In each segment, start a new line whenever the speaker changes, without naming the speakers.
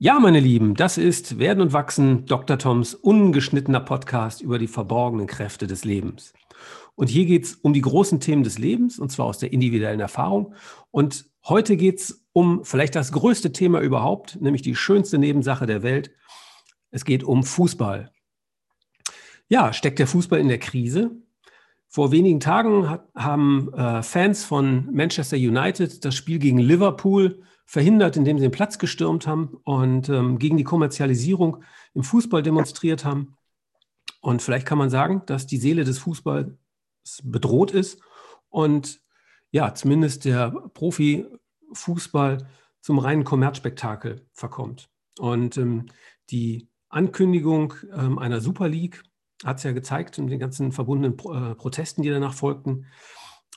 Ja, meine Lieben, das ist Werden und Wachsen, Dr. Toms ungeschnittener Podcast über die verborgenen Kräfte des Lebens. Und hier geht es um die großen Themen des Lebens, und zwar aus der individuellen Erfahrung. Und heute geht es um vielleicht das größte Thema überhaupt, nämlich die schönste Nebensache der Welt. Es geht um Fußball. Ja, steckt der Fußball in der Krise? Vor wenigen Tagen hat, haben äh, Fans von Manchester United das Spiel gegen Liverpool verhindert, indem sie den Platz gestürmt haben und ähm, gegen die Kommerzialisierung im Fußball demonstriert haben. Und vielleicht kann man sagen, dass die Seele des Fußballs bedroht ist und ja, zumindest der Profifußball zum reinen Kommerzspektakel verkommt. Und ähm, die Ankündigung ähm, einer Super League hat es ja gezeigt und den ganzen verbundenen Pro äh, Protesten, die danach folgten,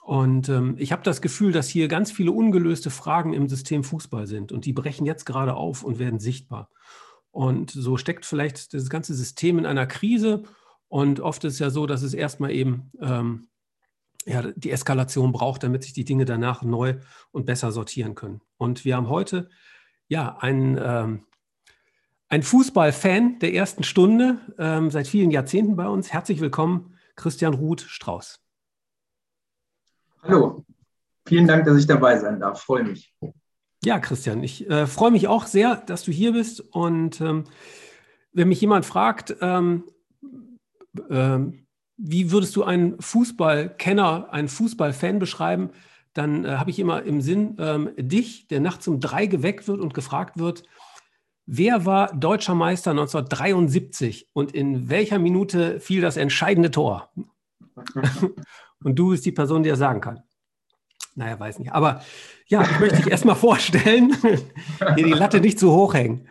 und ähm, ich habe das Gefühl, dass hier ganz viele ungelöste Fragen im System Fußball sind und die brechen jetzt gerade auf und werden sichtbar. Und so steckt vielleicht das ganze System in einer Krise. Und oft ist es ja so, dass es erstmal eben ähm, ja, die Eskalation braucht, damit sich die Dinge danach neu und besser sortieren können. Und wir haben heute ja einen, ähm, einen Fußballfan der ersten Stunde ähm, seit vielen Jahrzehnten bei uns. Herzlich willkommen, Christian Ruth Strauß.
Hallo, vielen Dank, dass ich dabei sein darf. Freue mich.
Ja, Christian, ich äh, freue mich auch sehr, dass du hier bist. Und ähm, wenn mich jemand fragt, ähm, ähm, wie würdest du einen Fußballkenner, einen Fußballfan beschreiben, dann äh, habe ich immer im Sinn ähm, dich, der nachts um drei geweckt wird und gefragt wird, wer war deutscher Meister 1973 und in welcher Minute fiel das entscheidende Tor? Und du bist die Person, die das sagen kann. Naja, weiß nicht. Aber ja, ich möchte dich erstmal vorstellen, hier die Latte nicht zu hoch hängen.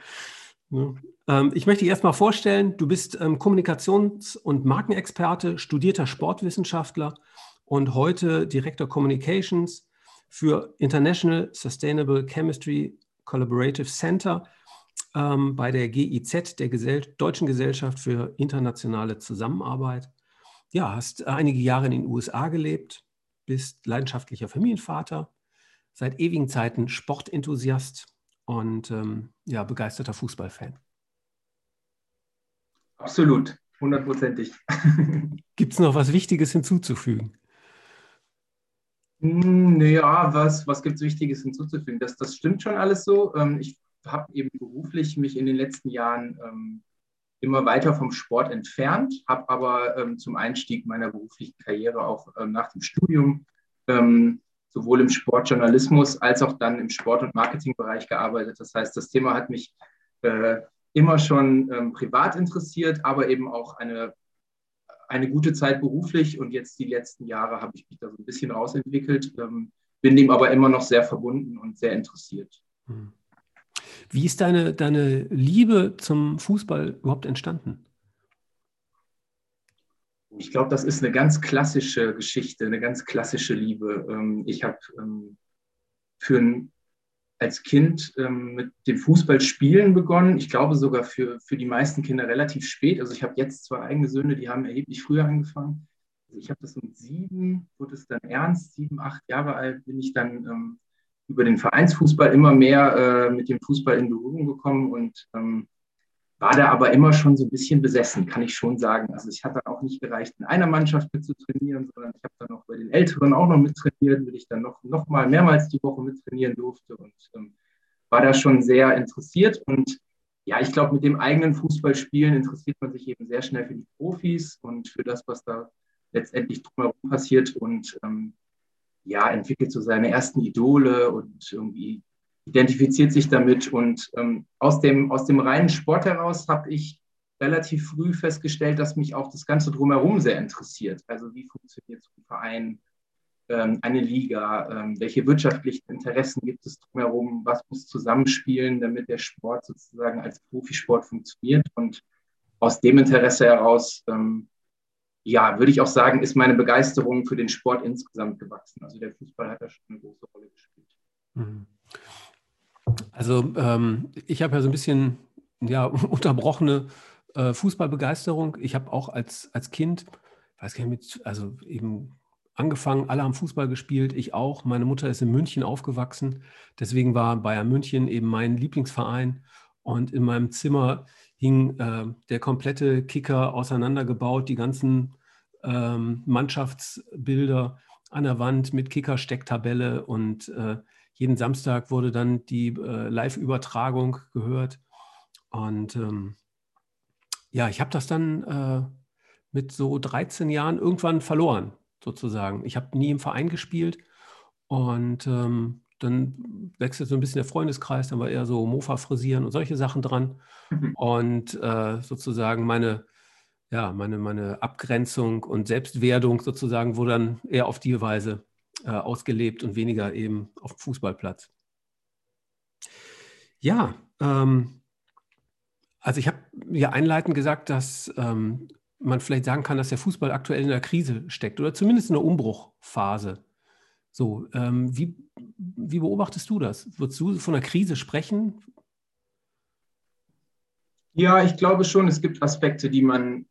Ähm, ich möchte dich erstmal vorstellen, du bist ähm, Kommunikations- und Markenexperte, studierter Sportwissenschaftler und heute Director Communications für International Sustainable Chemistry Collaborative Center ähm, bei der GIZ, der Gesell Deutschen Gesellschaft für internationale Zusammenarbeit ja, hast einige Jahre in den USA gelebt, bist leidenschaftlicher Familienvater, seit ewigen Zeiten Sportenthusiast und ähm, ja, begeisterter Fußballfan.
Absolut, hundertprozentig.
Gibt es noch was Wichtiges hinzuzufügen?
Hm, naja, was, was gibt es Wichtiges hinzuzufügen? Das, das stimmt schon alles so. Ähm, ich habe eben beruflich mich in den letzten Jahren ähm, immer weiter vom Sport entfernt, habe aber ähm, zum Einstieg meiner beruflichen Karriere auch ähm, nach dem Studium ähm, sowohl im Sportjournalismus als auch dann im Sport- und Marketingbereich gearbeitet. Das heißt, das Thema hat mich äh, immer schon ähm, privat interessiert, aber eben auch eine, eine gute Zeit beruflich. Und jetzt die letzten Jahre habe ich mich da so ein bisschen rausentwickelt, ähm, bin dem aber immer noch sehr verbunden und sehr interessiert. Hm.
Wie ist deine, deine Liebe zum Fußball überhaupt entstanden?
Ich glaube, das ist eine ganz klassische Geschichte, eine ganz klassische Liebe. Ähm, ich habe ähm, als Kind ähm, mit dem Fußballspielen begonnen. Ich glaube sogar für, für die meisten Kinder relativ spät. Also ich habe jetzt zwei eigene Söhne, die haben erheblich früher angefangen. Also ich habe das mit sieben, wurde es dann ernst, sieben, acht Jahre alt, bin ich dann über den Vereinsfußball immer mehr äh, mit dem Fußball in Berührung gekommen und ähm, war da aber immer schon so ein bisschen besessen, kann ich schon sagen. Also ich hatte auch nicht gereicht, in einer Mannschaft mit zu trainieren, sondern ich habe dann noch bei den Älteren auch noch mittrainiert, weil ich dann noch, noch mal mehrmals die Woche mittrainieren durfte und ähm, war da schon sehr interessiert. Und ja, ich glaube, mit dem eigenen Fußballspielen interessiert man sich eben sehr schnell für die Profis und für das, was da letztendlich drumherum passiert. Und ähm, ja, entwickelt so seine ersten Idole und irgendwie identifiziert sich damit. Und ähm, aus, dem, aus dem reinen Sport heraus habe ich relativ früh festgestellt, dass mich auch das Ganze drumherum sehr interessiert. Also wie funktioniert so ein Verein, ähm, eine Liga, ähm, welche wirtschaftlichen Interessen gibt es drumherum, was muss zusammenspielen, damit der Sport sozusagen als Profisport funktioniert. Und aus dem Interesse heraus ähm, ja, würde ich auch sagen, ist meine Begeisterung für den Sport insgesamt gewachsen. Also der Fußball hat da schon eine große Rolle gespielt. Mhm.
Also ähm, ich habe ja so ein bisschen ja, unterbrochene äh, Fußballbegeisterung. Ich habe auch als, als Kind, weiß gar nicht, mit, also eben angefangen, alle haben Fußball gespielt, ich auch. Meine Mutter ist in München aufgewachsen, deswegen war Bayern München eben mein Lieblingsverein. Und in meinem Zimmer hing äh, der komplette Kicker auseinandergebaut, die ganzen ähm, Mannschaftsbilder an der Wand mit Kicker-Stecktabelle und äh, jeden Samstag wurde dann die äh, Live-Übertragung gehört. Und ähm, ja, ich habe das dann äh, mit so 13 Jahren irgendwann verloren, sozusagen. Ich habe nie im Verein gespielt und ähm, dann wechselt so ein bisschen der Freundeskreis, dann war eher so Mofa frisieren und solche Sachen dran. Mhm. Und äh, sozusagen meine, ja, meine, meine Abgrenzung und Selbstwerdung sozusagen wurde dann eher auf die Weise äh, ausgelebt und weniger eben auf dem Fußballplatz. Ja, ähm, also ich habe ja einleitend gesagt, dass ähm, man vielleicht sagen kann, dass der Fußball aktuell in der Krise steckt oder zumindest in der Umbruchphase. So, ähm, wie, wie beobachtest du das? Würdest du von einer Krise sprechen?
Ja, ich glaube schon, es gibt Aspekte, die man,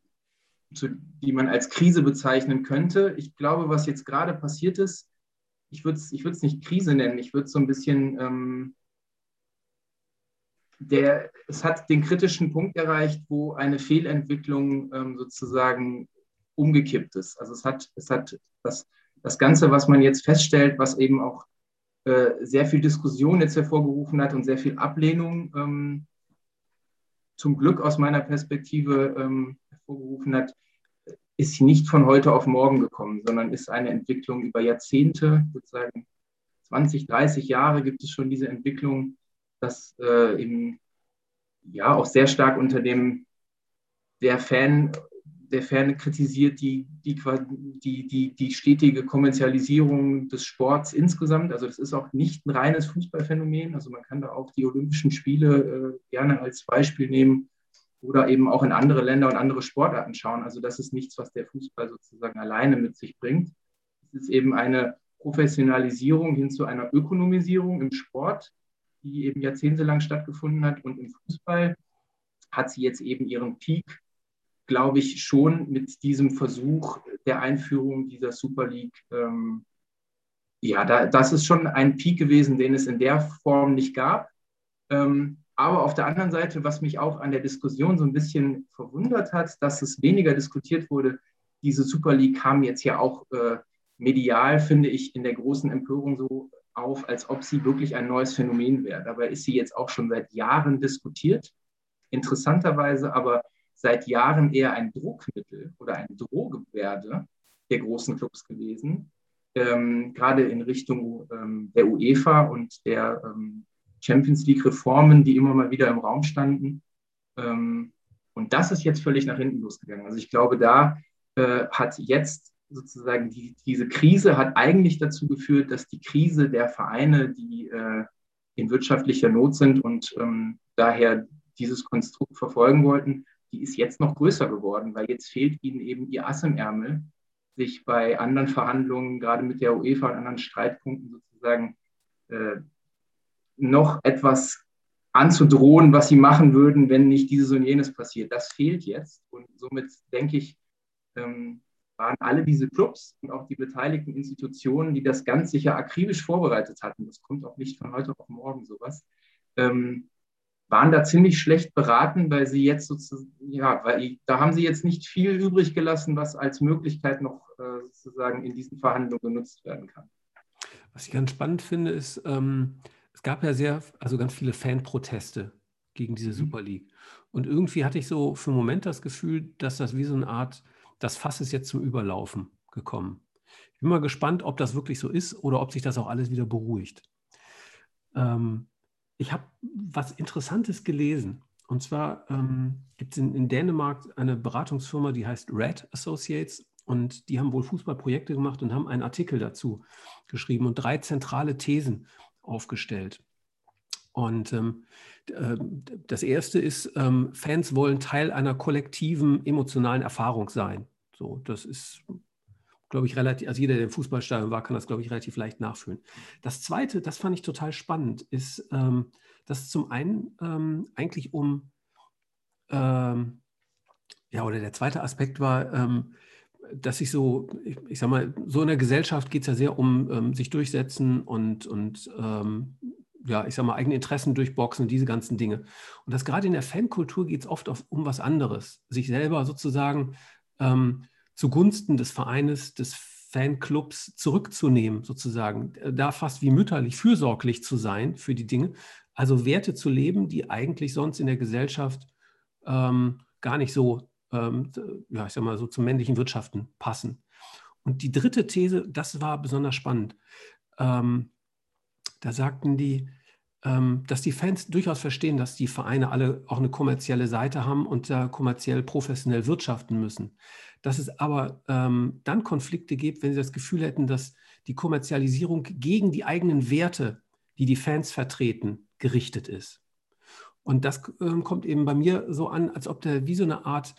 zu, die man als Krise bezeichnen könnte. Ich glaube, was jetzt gerade passiert ist, ich würde es ich nicht Krise nennen, ich würde es so ein bisschen, ähm, der, es hat den kritischen Punkt erreicht, wo eine Fehlentwicklung ähm, sozusagen umgekippt ist. Also es hat, es hat das, das Ganze, was man jetzt feststellt, was eben auch äh, sehr viel Diskussion jetzt hervorgerufen hat und sehr viel Ablehnung ähm, zum Glück aus meiner Perspektive ähm, hervorgerufen hat, ist nicht von heute auf morgen gekommen, sondern ist eine Entwicklung über Jahrzehnte, sozusagen 20, 30 Jahre gibt es schon diese Entwicklung, dass äh, eben ja auch sehr stark unter dem der Fan der Fan kritisiert die, die, die, die, die stetige Kommerzialisierung des Sports insgesamt. Also das ist auch nicht ein reines Fußballphänomen. Also man kann da auch die Olympischen Spiele äh, gerne als Beispiel nehmen oder eben auch in andere Länder und andere Sportarten schauen. Also das ist nichts, was der Fußball sozusagen alleine mit sich bringt. Es ist eben eine Professionalisierung hin zu einer Ökonomisierung im Sport, die eben jahrzehntelang stattgefunden hat. Und im Fußball hat sie jetzt eben ihren Peak, glaube ich, schon mit diesem Versuch der Einführung dieser Super League. Ähm, ja, da, das ist schon ein Peak gewesen, den es in der Form nicht gab. Ähm, aber auf der anderen Seite, was mich auch an der Diskussion so ein bisschen verwundert hat, dass es weniger diskutiert wurde, diese Super League kam jetzt ja auch äh, medial, finde ich, in der großen Empörung so auf, als ob sie wirklich ein neues Phänomen wäre. Dabei ist sie jetzt auch schon seit Jahren diskutiert. Interessanterweise aber seit Jahren eher ein Druckmittel oder ein Drohgebärde der großen Clubs gewesen, ähm, gerade in Richtung ähm, der UEFA und der ähm, Champions League-Reformen, die immer mal wieder im Raum standen. Ähm, und das ist jetzt völlig nach hinten losgegangen. Also ich glaube, da äh, hat jetzt sozusagen die, diese Krise hat eigentlich dazu geführt, dass die Krise der Vereine, die äh, in wirtschaftlicher Not sind und ähm, daher dieses Konstrukt verfolgen wollten, die ist jetzt noch größer geworden, weil jetzt fehlt ihnen eben ihr Ass im Ärmel, sich bei anderen Verhandlungen, gerade mit der UEFA und anderen Streitpunkten sozusagen äh, noch etwas anzudrohen, was sie machen würden, wenn nicht dieses und jenes passiert. Das fehlt jetzt. Und somit denke ich, ähm, waren alle diese Clubs und auch die beteiligten Institutionen, die das ganz sicher akribisch vorbereitet hatten, das kommt auch nicht von heute auf morgen sowas, ähm, waren da ziemlich schlecht beraten, weil sie jetzt sozusagen, ja, weil da haben sie jetzt nicht viel übrig gelassen, was als Möglichkeit noch äh, sozusagen in diesen Verhandlungen genutzt werden kann.
Was ich ganz spannend finde, ist, ähm, es gab ja sehr, also ganz viele Fanproteste gegen diese mhm. Super League. Und irgendwie hatte ich so für einen Moment das Gefühl, dass das wie so eine Art, das Fass ist jetzt zum Überlaufen gekommen. Ich bin mal gespannt, ob das wirklich so ist oder ob sich das auch alles wieder beruhigt. Ähm, ich habe was Interessantes gelesen. Und zwar ähm, gibt es in, in, Dänemark eine Beratungsfirma, die heißt Red Associates. Und die haben wohl Fußballprojekte gemacht und haben einen Artikel dazu geschrieben und drei zentrale Thesen aufgestellt. Und ähm, äh, das erste ist, ähm, Fans wollen Teil einer kollektiven emotionalen Erfahrung sein. So, das ist, glaube ich, relativ, also jeder, der im Fußballstadion war, kann das, glaube ich, relativ leicht nachfühlen. Das zweite, das fand ich total spannend, ist, ähm, dass zum einen ähm, eigentlich um, ähm, ja, oder der zweite Aspekt war, ähm, dass sich so, ich, ich sag mal, so in der Gesellschaft geht es ja sehr um ähm, sich durchsetzen und, und ähm, ja, ich sag mal, eigene Interessen durchboxen und diese ganzen Dinge. Und das gerade in der Fankultur geht es oft auf, um was anderes. Sich selber sozusagen ähm, zugunsten des Vereines, des Fanclubs zurückzunehmen, sozusagen. Da fast wie mütterlich, fürsorglich zu sein für die Dinge. Also Werte zu leben, die eigentlich sonst in der Gesellschaft ähm, gar nicht so, ähm, ja, ich sag mal, so zum männlichen Wirtschaften passen. Und die dritte These, das war besonders spannend. Ähm, da sagten die, dass die Fans durchaus verstehen, dass die Vereine alle auch eine kommerzielle Seite haben und da kommerziell professionell wirtschaften müssen. Dass es aber ähm, dann Konflikte gibt, wenn sie das Gefühl hätten, dass die Kommerzialisierung gegen die eigenen Werte, die die Fans vertreten, gerichtet ist. Und das ähm, kommt eben bei mir so an, als ob da wie so eine Art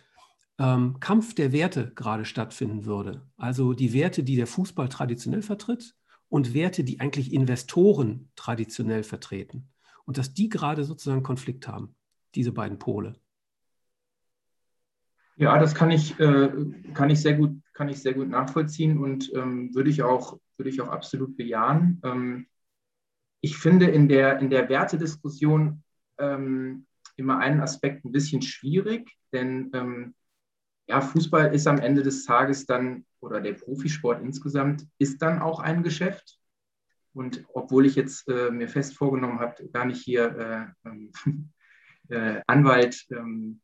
ähm, Kampf der Werte gerade stattfinden würde. Also die Werte, die der Fußball traditionell vertritt und Werte, die eigentlich Investoren traditionell vertreten. Und dass die gerade sozusagen Konflikt haben, diese beiden Pole.
Ja, das kann ich, äh, kann ich, sehr, gut, kann ich sehr gut nachvollziehen und ähm, würde, ich auch, würde ich auch absolut bejahen. Ähm, ich finde in der, in der Wertediskussion ähm, immer einen Aspekt ein bisschen schwierig, denn ähm, ja, Fußball ist am Ende des Tages dann, oder der Profisport insgesamt, ist dann auch ein Geschäft. Und obwohl ich jetzt äh, mir fest vorgenommen habe, gar nicht hier äh, ähm, äh, Anwalt ähm,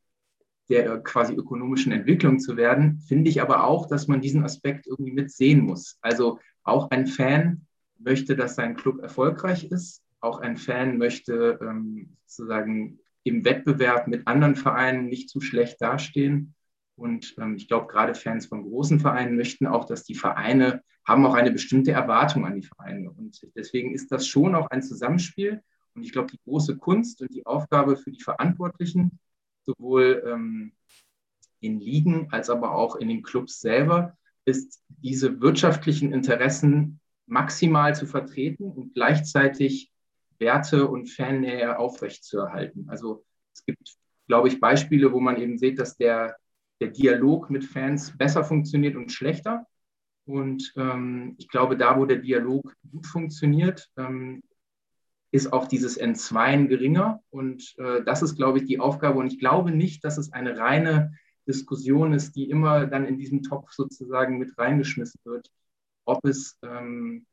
der quasi ökonomischen Entwicklung zu werden, finde ich aber auch, dass man diesen Aspekt irgendwie mit sehen muss. Also auch ein Fan möchte, dass sein Club erfolgreich ist. Auch ein Fan möchte ähm, sozusagen im Wettbewerb mit anderen Vereinen nicht zu schlecht dastehen. Und ähm, ich glaube, gerade Fans von großen Vereinen möchten auch, dass die Vereine haben auch eine bestimmte Erwartung an die Vereine. Und deswegen ist das schon auch ein Zusammenspiel. Und ich glaube, die große Kunst und die Aufgabe für die Verantwortlichen sowohl ähm, in Ligen als aber auch in den Clubs selber, ist diese wirtschaftlichen Interessen maximal zu vertreten und gleichzeitig Werte und Fannähe aufrechtzuerhalten. Also es gibt, glaube ich, Beispiele, wo man eben sieht, dass der, der Dialog mit Fans besser funktioniert und schlechter. Und ähm, ich glaube, da, wo der Dialog gut funktioniert, ähm, ist auch dieses Entzweien geringer. Und äh, das ist, glaube ich, die Aufgabe. Und ich glaube nicht, dass es eine reine Diskussion ist, die immer dann in diesen Topf sozusagen mit reingeschmissen wird, ob es, ähm,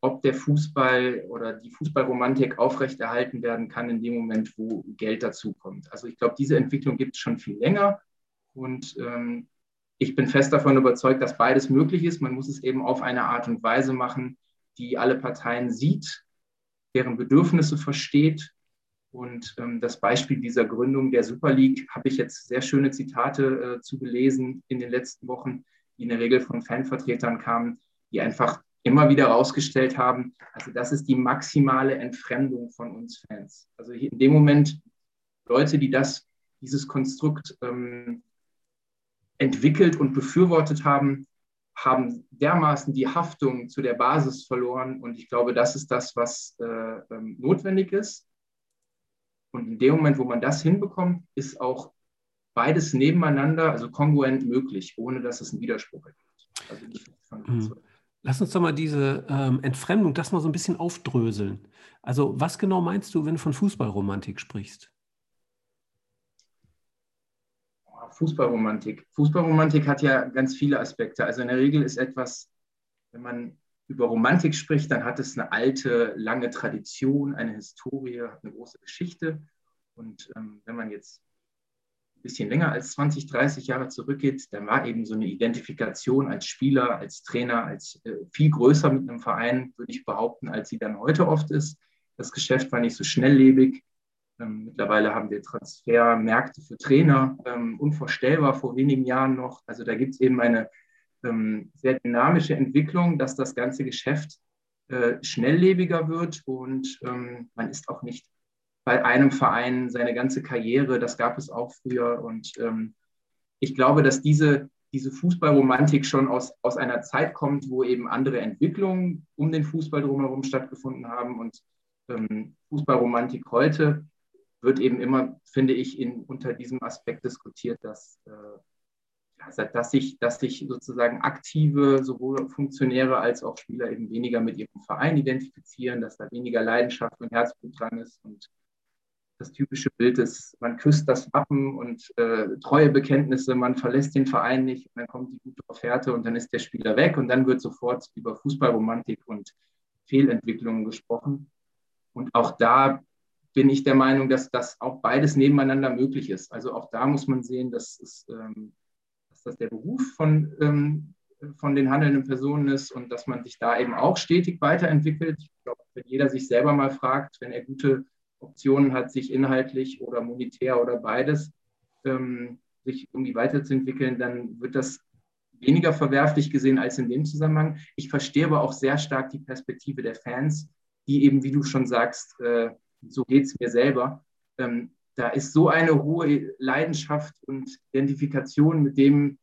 ob der Fußball oder die Fußballromantik aufrechterhalten werden kann in dem Moment, wo Geld dazukommt. Also ich glaube, diese Entwicklung gibt es schon viel länger. Und ähm, ich bin fest davon überzeugt, dass beides möglich ist. Man muss es eben auf eine Art und Weise machen, die alle Parteien sieht deren Bedürfnisse versteht. Und ähm, das Beispiel dieser Gründung der Super League habe ich jetzt sehr schöne Zitate äh, zu gelesen in den letzten Wochen, die in der Regel von Fanvertretern kamen, die einfach immer wieder herausgestellt haben, also das ist die maximale Entfremdung von uns Fans. Also in dem Moment Leute, die das, dieses Konstrukt ähm, entwickelt und befürwortet haben, haben dermaßen die Haftung zu der Basis verloren. Und ich glaube, das ist das, was äh, ähm, notwendig ist. Und in dem Moment, wo man das hinbekommt, ist auch beides nebeneinander, also kongruent möglich, ohne dass es einen Widerspruch ergibt. Also
mhm. Lass uns doch mal diese ähm, Entfremdung, das mal so ein bisschen aufdröseln. Also was genau meinst du, wenn du von Fußballromantik sprichst?
Fußballromantik. Fußballromantik hat ja ganz viele Aspekte. Also in der Regel ist etwas, wenn man über Romantik spricht, dann hat es eine alte, lange Tradition, eine Historie, eine große Geschichte. Und ähm, wenn man jetzt ein bisschen länger als 20, 30 Jahre zurückgeht, dann war eben so eine Identifikation als Spieler, als Trainer, als äh, viel größer mit einem Verein, würde ich behaupten, als sie dann heute oft ist. Das Geschäft war nicht so schnelllebig. Ähm, mittlerweile haben wir Transfermärkte für Trainer, ähm, unvorstellbar vor wenigen Jahren noch. Also da gibt es eben eine ähm, sehr dynamische Entwicklung, dass das ganze Geschäft äh, schnelllebiger wird und man ist auch nicht bei einem Verein seine ganze Karriere. Das gab es auch früher und ich glaube, dass diese, diese Fußballromantik schon aus, aus einer Zeit kommt, wo eben andere Entwicklungen um den Fußball drumherum stattgefunden haben und Fußballromantik heute wird eben immer, finde ich, in, unter diesem Aspekt diskutiert, dass, äh, dass sich, dass sich sozusagen aktive, sowohl Funktionäre als auch Spieler eben weniger mit ihrem Verein identifizieren, dass da weniger Leidenschaft und Herzblut dran ist und das typische Bild ist, man küsst das Wappen und äh, treue Bekenntnisse, man verlässt den Verein nicht, und dann kommt die gute Offerte und dann ist der Spieler weg und dann wird sofort über Fußballromantik und Fehlentwicklungen gesprochen. Und auch da bin ich der Meinung, dass das auch beides nebeneinander möglich ist. Also auch da muss man sehen, dass, es, ähm, dass das der Beruf von, ähm, von den handelnden Personen ist und dass man sich da eben auch stetig weiterentwickelt. Ich glaube, wenn jeder sich selber mal fragt, wenn er gute Optionen hat, sich inhaltlich oder monetär oder beides ähm, sich irgendwie weiterzuentwickeln, dann wird das weniger verwerflich gesehen als in dem Zusammenhang. Ich verstehe aber auch sehr stark die Perspektive der Fans, die eben, wie du schon sagst, äh, so geht es mir selber. Ähm, da ist so eine hohe Leidenschaft und Identifikation mit dem,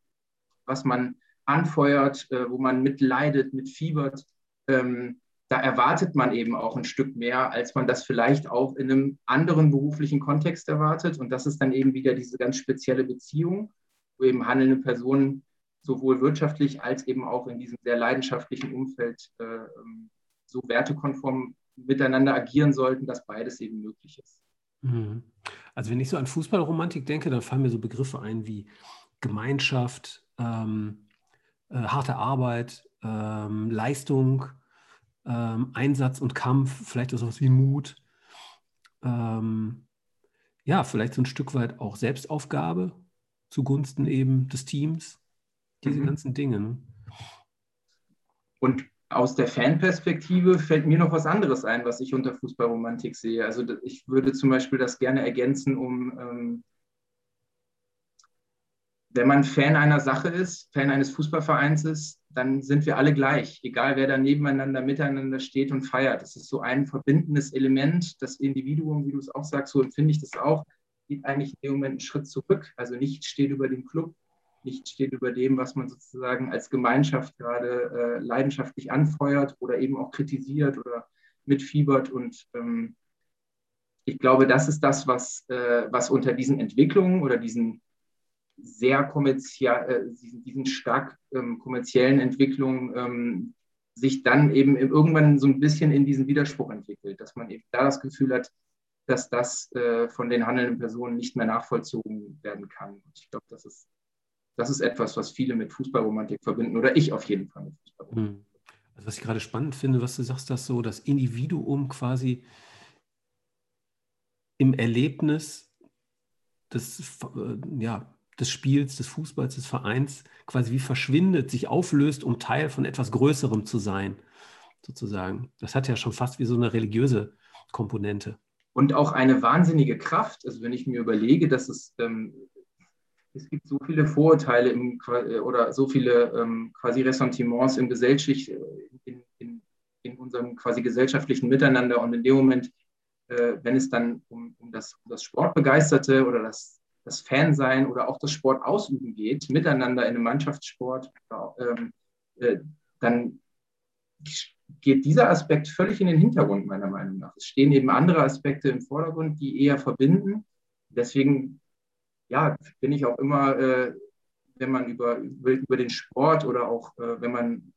was man anfeuert, äh, wo man mitleidet, mitfiebert. Ähm, da erwartet man eben auch ein Stück mehr, als man das vielleicht auch in einem anderen beruflichen Kontext erwartet. Und das ist dann eben wieder diese ganz spezielle Beziehung, wo eben handelnde Personen sowohl wirtschaftlich als eben auch in diesem sehr leidenschaftlichen Umfeld äh, ähm, so wertekonform miteinander agieren sollten, dass beides eben möglich ist.
Mhm. Also wenn ich so an Fußballromantik denke, dann fallen mir so Begriffe ein wie Gemeinschaft, ähm, äh, harte Arbeit, ähm, Leistung, ähm, Einsatz und Kampf, vielleicht auch sowas wie Mut. Ähm, ja, vielleicht so ein Stück weit auch Selbstaufgabe zugunsten eben des Teams. Diese mhm. ganzen Dinge. Ne?
Und aus der Fanperspektive fällt mir noch was anderes ein, was ich unter Fußballromantik sehe. Also ich würde zum Beispiel das gerne ergänzen, um ähm, wenn man Fan einer Sache ist, Fan eines Fußballvereins ist, dann sind wir alle gleich, egal wer da nebeneinander, miteinander steht und feiert. Das ist so ein verbindendes Element. Das Individuum, wie du es auch sagst, so empfinde ich das auch, geht eigentlich in dem Moment einen Schritt zurück. Also nichts steht über dem Club, nichts steht über dem, was man sozusagen als Gemeinschaft gerade äh, leidenschaftlich anfeuert oder eben auch kritisiert oder mitfiebert. Und ähm, ich glaube, das ist das, was, äh, was unter diesen Entwicklungen oder diesen sehr kommerziell, äh, diesen, stark ähm, kommerziellen Entwicklungen ähm, sich dann eben irgendwann so ein bisschen in diesen Widerspruch entwickelt, dass man eben da das Gefühl hat, dass das äh, von den handelnden Personen nicht mehr nachvollzogen werden kann. Und ich glaube, das ist, das ist etwas, was viele mit Fußballromantik verbinden oder ich auf jeden Fall mit Fußballromantik. Hm.
Also was ich gerade spannend finde, was du sagst, dass so das Individuum quasi im Erlebnis des, äh, ja, des Spiels, des Fußballs, des Vereins quasi wie verschwindet, sich auflöst, um Teil von etwas Größerem zu sein, sozusagen. Das hat ja schon fast wie so eine religiöse Komponente.
Und auch eine wahnsinnige Kraft. Also wenn ich mir überlege, dass es, ähm, es gibt so viele Vorurteile im, oder so viele ähm, quasi Ressentiments im Gesellschaft, in, in, in, unserem quasi gesellschaftlichen Miteinander und in dem Moment, äh, wenn es dann um, um, das, um das Sportbegeisterte oder das das Fansein oder auch das Sport ausüben geht, miteinander in einem Mannschaftssport, ähm, äh, dann geht dieser Aspekt völlig in den Hintergrund, meiner Meinung nach. Es stehen eben andere Aspekte im Vordergrund, die eher verbinden. Deswegen ja, bin ich auch immer, äh, wenn man über, über den Sport oder auch äh, wenn man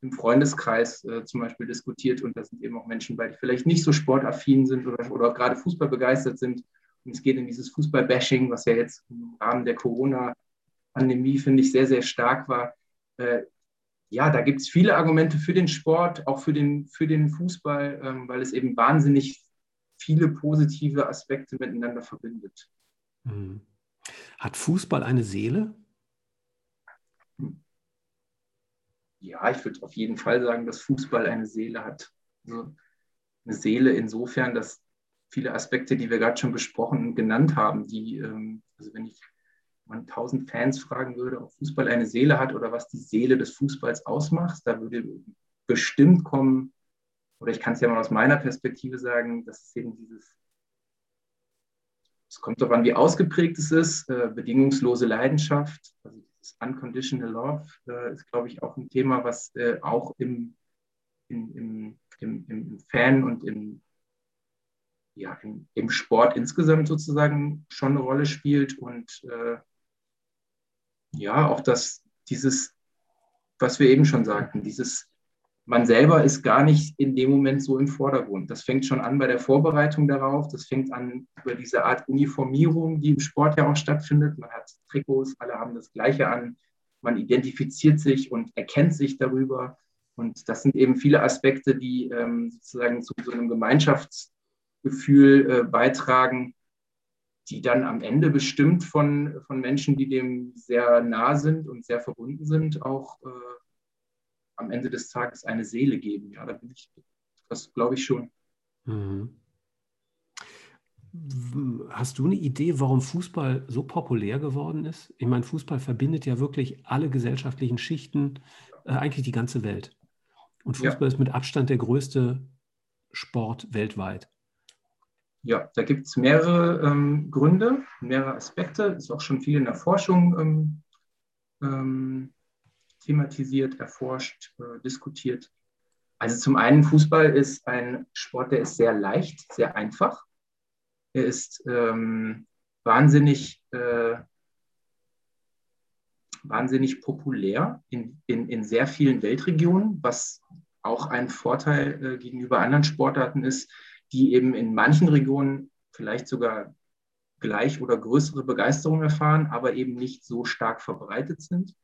im Freundeskreis äh, zum Beispiel diskutiert und da sind eben auch Menschen bei, die vielleicht nicht so sportaffin sind oder, oder gerade Fußball begeistert sind, und es geht in dieses Fußball-Bashing, was ja jetzt im Rahmen der Corona-Pandemie, finde ich, sehr, sehr stark war. Äh, ja, da gibt es viele Argumente für den Sport, auch für den, für den Fußball, ähm, weil es eben wahnsinnig viele positive Aspekte miteinander verbindet.
Hm. Hat Fußball eine Seele?
Ja, ich würde auf jeden Fall sagen, dass Fußball eine Seele hat. Also eine Seele insofern, dass viele Aspekte, die wir gerade schon besprochen und genannt haben, die, ähm, also wenn ich mal 1000 Fans fragen würde, ob Fußball eine Seele hat oder was die Seele des Fußballs ausmacht, da würde bestimmt kommen, oder ich kann es ja mal aus meiner Perspektive sagen, das ist eben dieses, es kommt darauf an, wie ausgeprägt es ist, äh, bedingungslose Leidenschaft, also dieses Unconditional Love äh, ist, glaube ich, auch ein Thema, was äh, auch im, im, im, im, im Fan und im ja, im, im, Sport insgesamt sozusagen schon eine Rolle spielt. Und äh, ja, auch das, dieses, was wir eben schon sagten, dieses, man selber ist gar nicht in dem Moment so im Vordergrund. Das fängt schon an bei der Vorbereitung darauf, das fängt an über diese Art Uniformierung, die im Sport ja auch stattfindet. Man hat Trikots, alle haben das Gleiche an, man identifiziert sich und erkennt sich darüber. Und das sind eben viele Aspekte, die ähm, sozusagen zu so einem Gemeinschaftsgefühl äh, beitragen, die dann am Ende bestimmt von, von Menschen, die dem sehr nah sind und sehr verbunden sind, auch äh, am Ende des Tages eine Seele geben. Ja, da bin ich, das glaube ich schon. Mhm.
Hast du eine Idee, warum Fußball so populär geworden ist? Ich meine, Fußball verbindet ja wirklich alle gesellschaftlichen Schichten, äh, eigentlich die ganze Welt. Und Fußball ja. ist mit Abstand der größte Sport weltweit.
Ja, da gibt es mehrere ähm, Gründe, mehrere Aspekte. Ist auch schon viel in der Forschung ähm, ähm, thematisiert, erforscht, äh, diskutiert. Also zum einen, Fußball ist ein Sport, der ist sehr leicht, sehr einfach. Er ist ähm, wahnsinnig, äh, wahnsinnig populär in, in, in sehr vielen Weltregionen, was auch ein Vorteil äh, gegenüber anderen Sportarten ist, die eben in manchen Regionen vielleicht sogar gleich oder größere Begeisterung erfahren, aber eben nicht so stark verbreitet sind.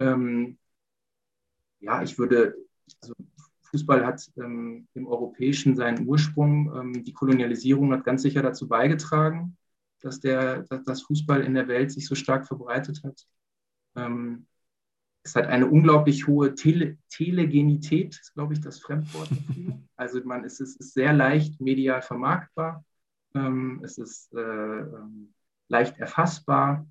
Ähm, ja, ich würde, also Fußball hat ähm, im Europäischen seinen Ursprung. Ähm, die Kolonialisierung hat ganz sicher dazu beigetragen, dass, der, dass das Fußball in der Welt sich so stark verbreitet hat. Ähm, es hat eine unglaublich hohe Tele Telegenität, ist, glaube ich, das Fremdwort dafür. Also man, es, ist, ist sehr leicht medial vermarktbar. Ähm, es ist äh, ähm, leicht erfassbar.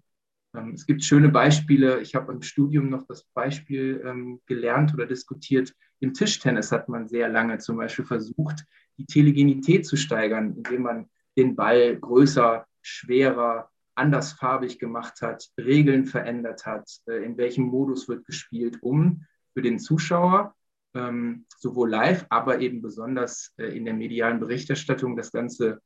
Ähm, es gibt schöne Beispiele. Ich habe im Studium noch das Beispiel ähm, gelernt oder diskutiert. Im Tischtennis hat man sehr lange zum Beispiel versucht, die Telegenität zu steigern, indem man den Ball größer, schwerer, andersfarbig gemacht hat, Regeln verändert hat, äh, in welchem Modus wird gespielt, um für den Zuschauer ähm, sowohl live, aber eben besonders äh, in der medialen Berichterstattung das Ganze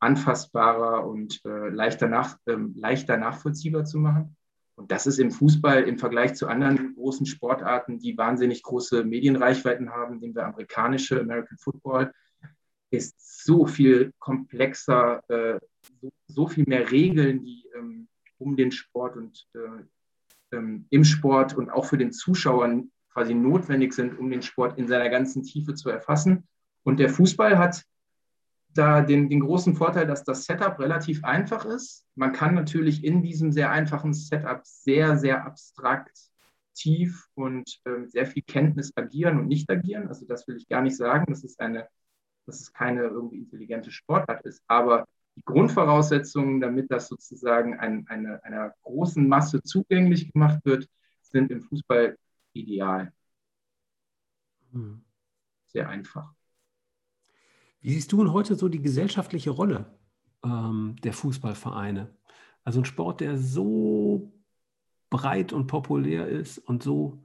anfassbarer und äh, leichter, nach, ähm, leichter nachvollziehbar zu machen. Und das ist im Fußball im Vergleich zu anderen großen Sportarten, die wahnsinnig große Medienreichweiten haben, nehmen wir amerikanische American Football, ist so viel komplexer, äh, so, so, viel mehr Regeln, die ähm, um den Sport und äh, ähm, im Sport und auch für den Zuschauer quasi notwendig sind, um den Sport in seiner ganzen Tiefe zu erfassen. Und der Fußball hat da den, den großen Vorteil, dass das Setup relativ einfach ist. Man kann natürlich in diesem sehr einfachen Setup sehr, sehr abstrakt, tief und äh, sehr viel Kenntnis agieren und nicht agieren. Also das will ich gar nicht sagen. Das ist eine dass es keine irgendwie intelligente Sportart ist. Aber die Grundvoraussetzungen, damit das sozusagen ein, eine, einer großen Masse zugänglich gemacht wird, sind im Fußball ideal. Hm. Sehr einfach.
Wie siehst du denn heute so die gesellschaftliche Rolle ähm, der Fußballvereine? Also ein Sport, der so breit und populär ist und so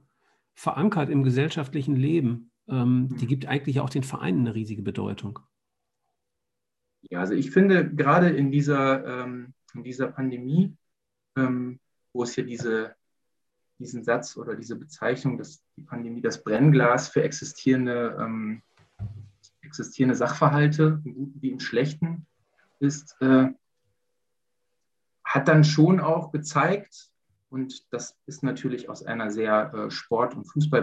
verankert im gesellschaftlichen Leben ähm, die mhm. gibt eigentlich auch den Vereinen eine riesige Bedeutung.
Ja, also ich finde gerade in dieser, ähm, in dieser Pandemie, ähm, wo es hier diese, diesen Satz oder diese Bezeichnung, dass die Pandemie das Brennglas für existierende, ähm, existierende Sachverhalte, im Guten wie im Schlechten, ist, äh, hat dann schon auch gezeigt, und das ist natürlich aus einer sehr äh, Sport- und Fußball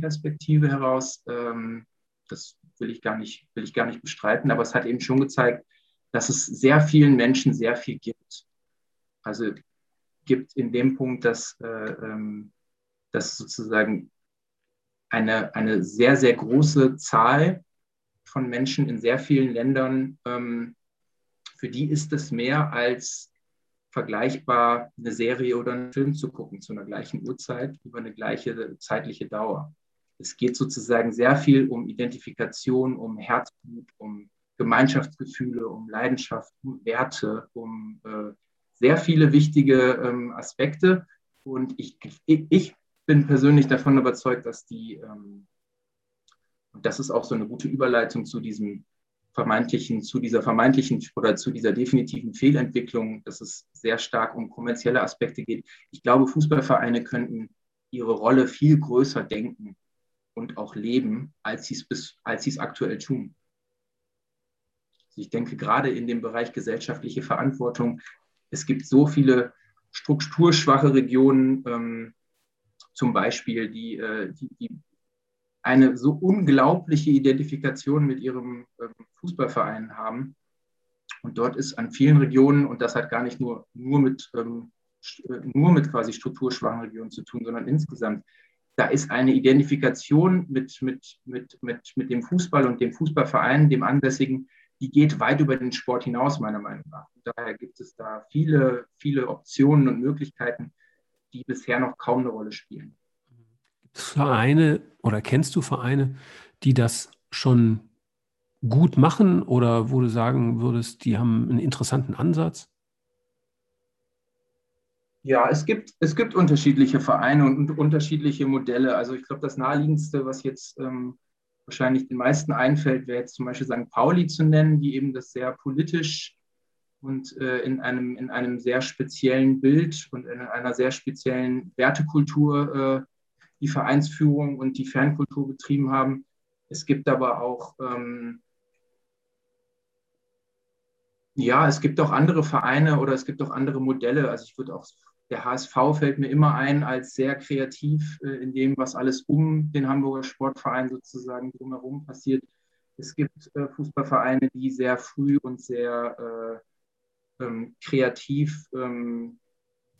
Perspektive heraus. Ähm, das will ich, gar nicht, will ich gar nicht bestreiten, aber es hat eben schon gezeigt, dass es sehr vielen Menschen sehr viel gibt. Also gibt in dem Punkt, dass, äh, ähm, dass sozusagen eine, eine sehr, sehr große Zahl von Menschen in sehr vielen Ländern, ähm, für die ist es mehr als vergleichbar eine Serie oder einen Film zu gucken zu einer gleichen Uhrzeit über eine gleiche zeitliche Dauer. Es geht sozusagen sehr viel um Identifikation, um Herzblut, um Gemeinschaftsgefühle, um Leidenschaft, um Werte, um äh, sehr viele wichtige ähm, Aspekte. Und ich, ich bin persönlich davon überzeugt, dass die, ähm, das ist auch so eine gute Überleitung zu diesem vermeintlichen, zu dieser vermeintlichen oder zu dieser definitiven Fehlentwicklung, dass es sehr stark um kommerzielle Aspekte geht. Ich glaube, Fußballvereine könnten ihre Rolle viel größer denken und auch leben, als sie es aktuell tun. Also ich denke gerade in dem Bereich gesellschaftliche Verantwortung, es gibt so viele strukturschwache Regionen, ähm, zum Beispiel, die, äh, die, die, eine so unglaubliche Identifikation mit ihrem ähm, Fußballverein haben. Und dort ist an vielen Regionen, und das hat gar nicht nur, nur, mit, ähm, äh, nur mit quasi strukturschwachen Regionen zu tun, sondern insgesamt, da ist eine Identifikation mit, mit, mit, mit, mit dem Fußball und dem Fußballverein, dem Ansässigen, die geht weit über den Sport hinaus, meiner Meinung nach. Und daher gibt es da viele, viele Optionen und Möglichkeiten, die bisher noch kaum eine Rolle spielen.
Vereine oder kennst du Vereine, die das schon gut machen oder wo du sagen würdest, die haben einen interessanten Ansatz?
Ja, es gibt, es gibt unterschiedliche Vereine und, unterschiedliche Modelle. Also ich glaube, das naheliegendste, was jetzt ähm, wahrscheinlich den meisten einfällt, wäre jetzt zum Beispiel St. Pauli zu nennen, die eben das sehr politisch und äh, in, einem, in einem sehr speziellen Bild und in einer sehr speziellen Wertekultur äh, die Vereinsführung und die Fankultur betrieben haben. Es gibt aber auch, ähm, ja, es gibt auch andere Vereine oder es gibt auch andere Modelle. Also ich würde auch der HSV fällt mir immer ein als sehr kreativ äh, in dem, was alles um den Hamburger Sportverein sozusagen drumherum passiert. Es gibt äh, Fußballvereine, die sehr früh und sehr äh, ähm, kreativ ähm,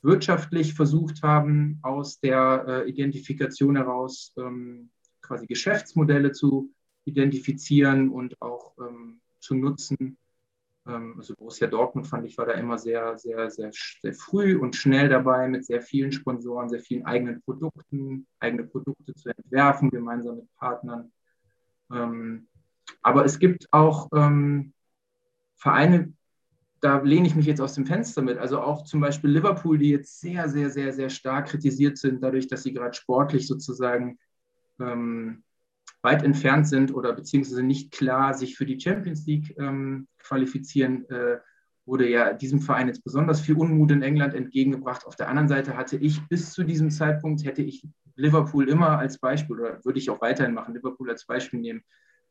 wirtschaftlich versucht haben, aus der äh, Identifikation heraus ähm, quasi Geschäftsmodelle zu identifizieren und auch ähm, zu nutzen ähm, also Borussia Dortmund fand ich war da immer sehr, sehr, sehr, sehr früh und schnell dabei mit sehr vielen Sponsoren, sehr vielen eigenen Produkten, eigene Produkte zu entwerfen, gemeinsam mit Partnern. Aber es gibt auch Vereine, da lehne ich mich jetzt aus dem Fenster mit. Also auch zum Beispiel Liverpool, die jetzt sehr, sehr, sehr, sehr stark kritisiert sind, dadurch, dass sie gerade sportlich sozusagen ähm, weit entfernt sind oder beziehungsweise nicht klar sich für die Champions League ähm, qualifizieren, äh, wurde ja diesem Verein jetzt besonders viel Unmut in England entgegengebracht. Auf der anderen Seite hatte ich bis zu diesem Zeitpunkt, hätte ich Liverpool immer als Beispiel oder würde ich auch weiterhin machen, Liverpool als Beispiel nehmen,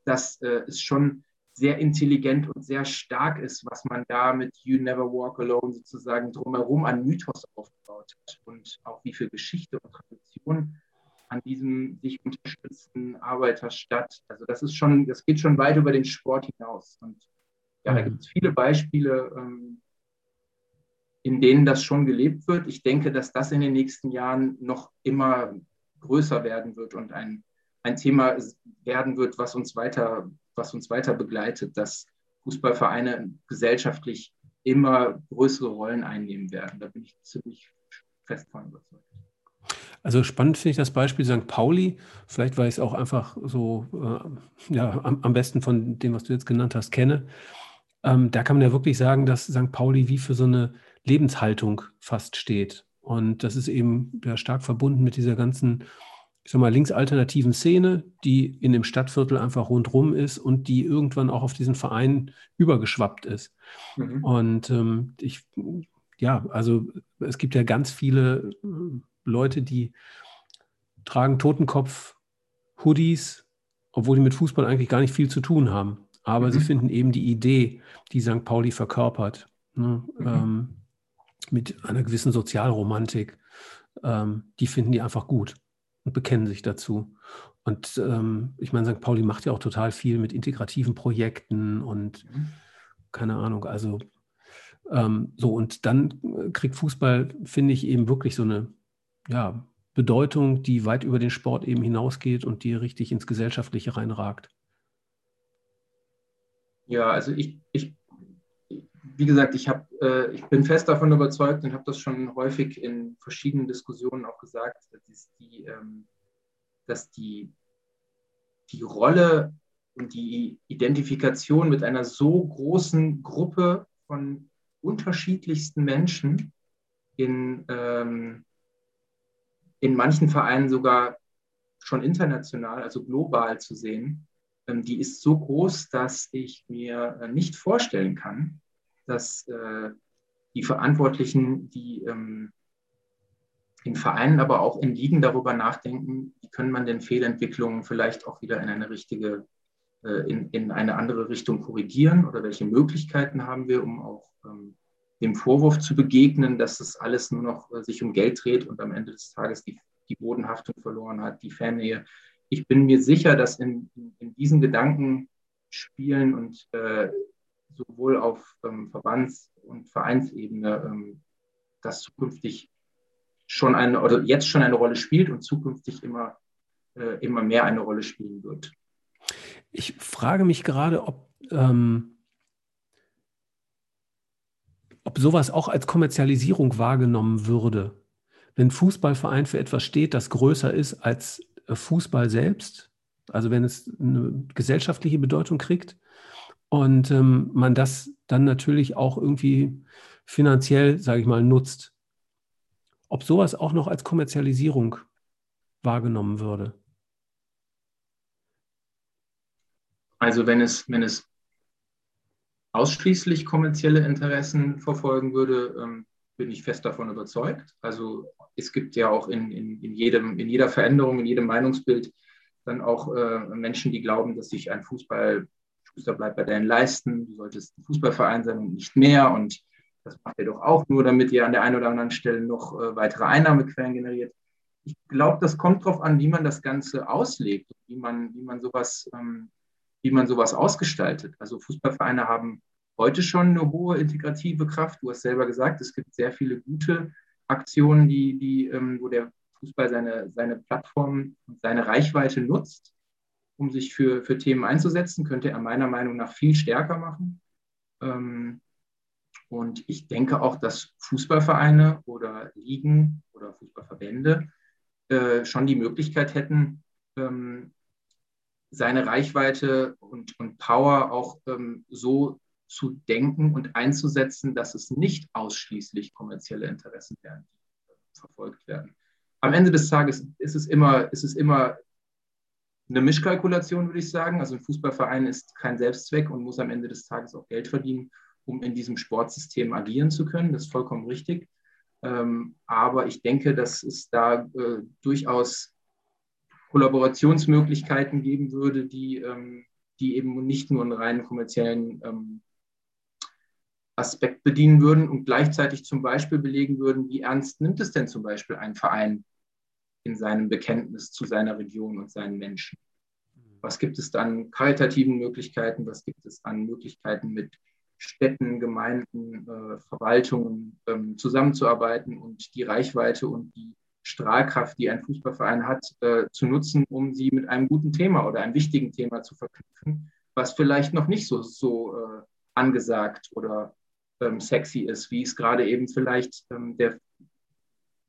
dass äh, es schon sehr intelligent und sehr stark ist, was man da mit You Never Walk Alone sozusagen drumherum an Mythos aufgebaut hat und auch wie viel Geschichte und Tradition an diesem sich unterstützten Arbeiterstadt. Also das ist schon, das geht schon weit über den Sport hinaus. Und ja, da mhm. gibt es viele Beispiele, ähm, in denen das schon gelebt wird. Ich denke, dass das in den nächsten Jahren noch immer größer werden wird und ein, ein Thema werden wird, was uns weiter, was uns weiter begleitet, dass Fußballvereine gesellschaftlich immer größere Rollen einnehmen werden. Da bin ich ziemlich fest von überzeugt.
Also spannend finde ich das Beispiel St. Pauli, vielleicht weil ich es auch einfach so äh, ja, am, am, besten von dem, was du jetzt genannt hast, kenne. Ähm, da kann man ja wirklich sagen, dass St. Pauli wie für so eine Lebenshaltung fast steht. Und das ist eben ja, stark verbunden mit dieser ganzen, ich sag mal, linksalternativen Szene, die in dem Stadtviertel einfach rundrum ist und die irgendwann auch auf diesen Verein übergeschwappt ist. Mhm. Und ähm, ich, ja, also es gibt ja ganz viele äh, Leute, die tragen Totenkopf-Hoodies, obwohl die mit Fußball eigentlich gar nicht viel zu tun haben. Aber mhm. sie finden eben die Idee, die St. Pauli verkörpert, ne, mhm. ähm, mit einer gewissen Sozialromantik, ähm, die finden die einfach gut und bekennen sich dazu. Und ähm, ich meine, St. Pauli macht ja auch total viel mit integrativen Projekten und mhm. keine Ahnung, also ähm, so und dann kriegt Fußball, finde ich, eben wirklich so eine ja, Bedeutung, die weit über den Sport eben hinausgeht und die richtig ins Gesellschaftliche reinragt.
Ja, also ich, ich wie gesagt, ich, hab, äh, ich bin fest davon überzeugt und habe das schon häufig in verschiedenen Diskussionen auch gesagt, dass die, ähm, dass die, die Rolle und die Identifikation mit einer so großen Gruppe von unterschiedlichsten Menschen in, ähm, in manchen Vereinen sogar schon international, also global zu sehen, ähm, die ist so groß, dass ich mir äh, nicht vorstellen kann, dass äh, die Verantwortlichen, die ähm, in Vereinen, aber auch in Ligen darüber nachdenken, wie können man denn Fehlentwicklungen vielleicht auch wieder in eine richtige, äh, in, in eine andere Richtung korrigieren oder welche Möglichkeiten haben wir, um auch ähm, dem Vorwurf zu begegnen, dass es alles nur noch äh, sich um Geld dreht und am Ende des Tages die, die Bodenhaftung verloren hat, die Fannähe. Ich bin mir sicher, dass in, in, in diesen Gedankenspielen und äh, sowohl auf ähm, Verbands- und Vereinsebene ähm, das zukünftig schon eine oder jetzt schon eine Rolle spielt und zukünftig immer, äh, immer mehr eine Rolle spielen wird.
Ich frage mich gerade, ob, ähm, ob sowas auch als Kommerzialisierung wahrgenommen würde. Wenn Fußballverein für etwas steht, das größer ist als äh, Fußball selbst, also wenn es eine gesellschaftliche Bedeutung kriegt und ähm, man das dann natürlich auch irgendwie finanziell, sage ich mal, nutzt ob sowas auch noch als Kommerzialisierung wahrgenommen würde.
Also wenn es, wenn es ausschließlich kommerzielle Interessen verfolgen würde, ähm, bin ich fest davon überzeugt. Also es gibt ja auch in, in, in, jedem, in jeder Veränderung, in jedem Meinungsbild dann auch äh, Menschen, die glauben, dass sich ein Fußball, Fußball bleibt bei deinen Leisten, du solltest ein Fußballverein sein und nicht mehr. Und das macht ihr doch auch nur, damit ihr an der einen oder anderen Stelle noch äh, weitere Einnahmequellen generiert. Ich glaube, das kommt darauf an, wie man das Ganze auslegt, wie man, wie man sowas, ähm, wie man sowas ausgestaltet. Also Fußballvereine haben heute schon eine hohe integrative Kraft. Du hast selber gesagt, es gibt sehr viele gute Aktionen, die, die, ähm, wo der Fußball seine, seine Plattform und seine Reichweite nutzt, um sich für, für Themen einzusetzen, könnte er meiner Meinung nach viel stärker machen. Ähm, und ich denke auch, dass Fußballvereine oder Ligen oder Fußballverbände äh, schon die Möglichkeit hätten, ähm, seine Reichweite und, und Power auch ähm, so zu denken und einzusetzen, dass es nicht ausschließlich kommerzielle Interessen werden, verfolgt werden. Am Ende des Tages ist es immer, ist es immer eine Mischkalkulation, würde ich sagen. Also ein Fußballverein ist kein Selbstzweck und muss am Ende des Tages auch Geld verdienen um in diesem Sportsystem agieren zu können. Das ist vollkommen richtig. Ähm, aber ich denke, dass es da äh, durchaus Kollaborationsmöglichkeiten geben würde, die, ähm, die eben nicht nur einen reinen kommerziellen ähm, Aspekt bedienen würden und gleichzeitig zum Beispiel belegen würden, wie ernst nimmt es denn zum Beispiel ein Verein in seinem Bekenntnis zu seiner Region und seinen Menschen? Was gibt es an karitativen Möglichkeiten? Was gibt es an Möglichkeiten mit Städten, Gemeinden, äh, Verwaltungen ähm, zusammenzuarbeiten und die Reichweite und die Strahlkraft, die ein Fußballverein hat, äh, zu nutzen, um sie mit einem guten Thema oder einem wichtigen Thema zu verknüpfen, was vielleicht noch nicht so, so äh, angesagt oder ähm, sexy ist, wie es gerade eben vielleicht ähm, der,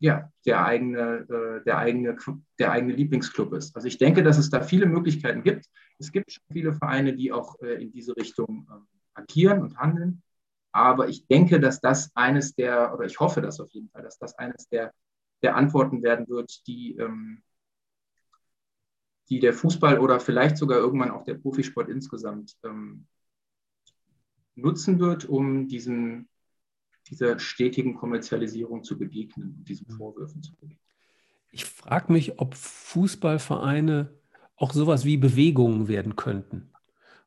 ja, der, eigene, äh, der, eigene, der eigene Lieblingsclub ist. Also ich denke, dass es da viele Möglichkeiten gibt. Es gibt schon viele Vereine, die auch äh, in diese Richtung ähm, agieren und handeln. Aber ich denke, dass das eines der, oder ich hoffe das auf jeden Fall, dass das eines der, der Antworten werden wird, die, ähm, die der Fußball oder vielleicht sogar irgendwann auch der Profisport insgesamt ähm, nutzen wird, um diesen, dieser stetigen Kommerzialisierung zu begegnen und diesen Vorwürfen zu begegnen.
Ich frage mich, ob Fußballvereine auch sowas wie Bewegungen werden könnten.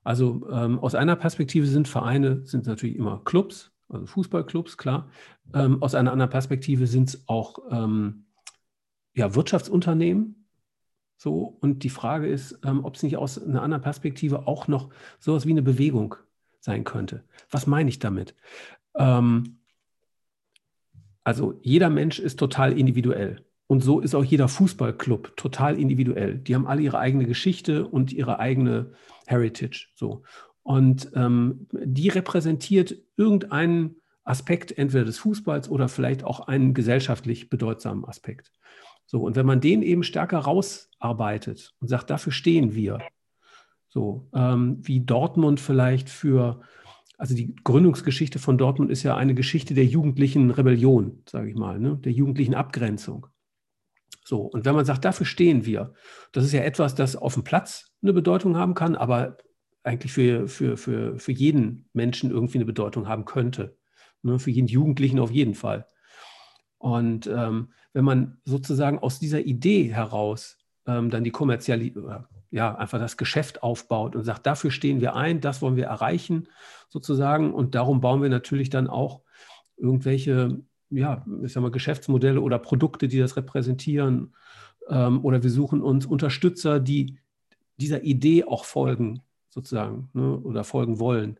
Also ähm, aus einer Perspektive sind Vereine, sind natürlich immer Clubs, also Fußballclubs, klar. Ähm, aus einer anderen Perspektive sind es auch ähm, ja, Wirtschaftsunternehmen. So, und die Frage ist, ähm, ob es nicht aus einer anderen Perspektive auch noch sowas wie eine Bewegung sein könnte. Was meine ich damit? Ähm, also jeder Mensch ist total individuell. Und so ist auch jeder Fußballclub total individuell. Die haben alle ihre eigene Geschichte und ihre eigene Heritage. So. Und ähm, die repräsentiert irgendeinen Aspekt entweder des Fußballs oder vielleicht auch einen gesellschaftlich bedeutsamen Aspekt. So, und wenn man den eben stärker rausarbeitet und sagt, dafür stehen wir, so ähm, wie Dortmund vielleicht für, also die Gründungsgeschichte von Dortmund ist ja eine Geschichte der jugendlichen Rebellion, sage ich mal, ne, der jugendlichen Abgrenzung. So, und wenn man sagt, dafür stehen wir, das ist ja etwas, das auf dem Platz eine Bedeutung haben kann, aber eigentlich für, für, für, für jeden Menschen irgendwie eine Bedeutung haben könnte. Ne, für jeden Jugendlichen auf jeden Fall. Und ähm, wenn man sozusagen aus dieser Idee heraus ähm, dann die Kommerzialisierung, ja, einfach das Geschäft aufbaut und sagt, dafür stehen wir ein, das wollen wir erreichen, sozusagen. Und darum bauen wir natürlich dann auch irgendwelche, ja, ich sag mal, Geschäftsmodelle oder Produkte, die das repräsentieren. Ähm, oder wir suchen uns Unterstützer, die dieser Idee auch folgen, sozusagen, ne, oder folgen wollen.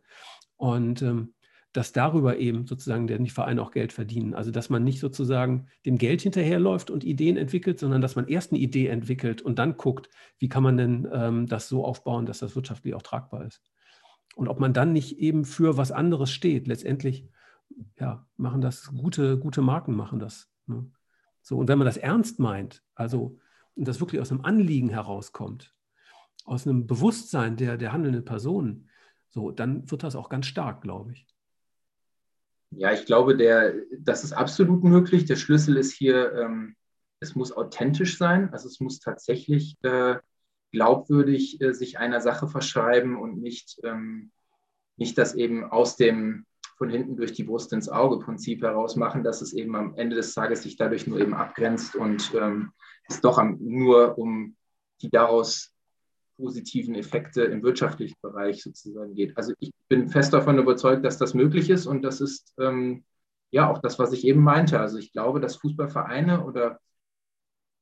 Und ähm, dass darüber eben sozusagen der Verein auch Geld verdienen. Also dass man nicht sozusagen dem Geld hinterherläuft und Ideen entwickelt, sondern dass man erst eine Idee entwickelt und dann guckt, wie kann man denn ähm, das so aufbauen, dass das wirtschaftlich auch tragbar ist. Und ob man dann nicht eben für was anderes steht. Letztendlich, ja, machen das gute, gute Marken machen das. Ne? So, und wenn man das ernst meint, also und das wirklich aus einem Anliegen herauskommt, aus einem Bewusstsein der, der handelnden Personen, so, dann wird das auch ganz stark, glaube ich.
Ja, ich glaube, der, das ist absolut möglich. Der Schlüssel ist hier, ähm, es muss authentisch sein. Also es muss tatsächlich äh, glaubwürdig äh, sich einer Sache verschreiben und nicht, ähm, nicht das eben aus dem von hinten durch die Brust ins Auge Prinzip heraus machen, dass es eben am Ende des Tages sich dadurch nur eben abgrenzt und ähm, es doch am, nur um die daraus positiven Effekte im wirtschaftlichen Bereich sozusagen geht. Also ich bin fest davon überzeugt, dass das möglich ist und das ist ähm, ja auch das, was ich eben meinte. Also ich glaube, dass Fußballvereine oder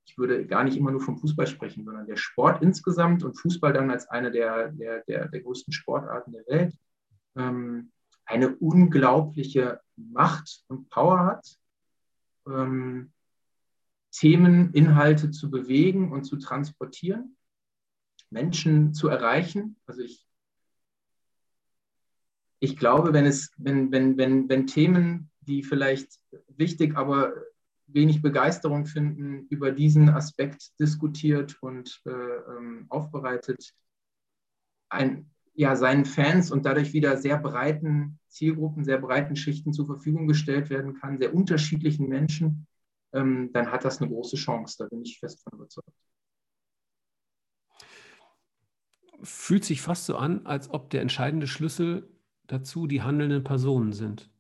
ich würde gar nicht immer nur vom Fußball sprechen, sondern der Sport insgesamt und Fußball dann als eine der, der, der, der größten Sportarten der Welt ähm, eine unglaubliche Macht und Power hat, ähm, Themen, Inhalte zu bewegen und zu transportieren Menschen zu erreichen. Also ich, ich glaube, wenn, es, wenn, wenn, wenn, wenn Themen, die vielleicht wichtig, aber wenig Begeisterung finden, über diesen Aspekt diskutiert und äh, ähm, aufbereitet, ein, ja, seinen Fans und dadurch wieder sehr breiten Zielgruppen, sehr breiten Schichten zur Verfügung gestellt werden kann, sehr unterschiedlichen Menschen, ähm, dann hat das eine große Chance. Da bin ich fest von überzeugt.
Fühlt sich fast so an, als ob der entscheidende Schlüssel dazu die handelnden Personen sind.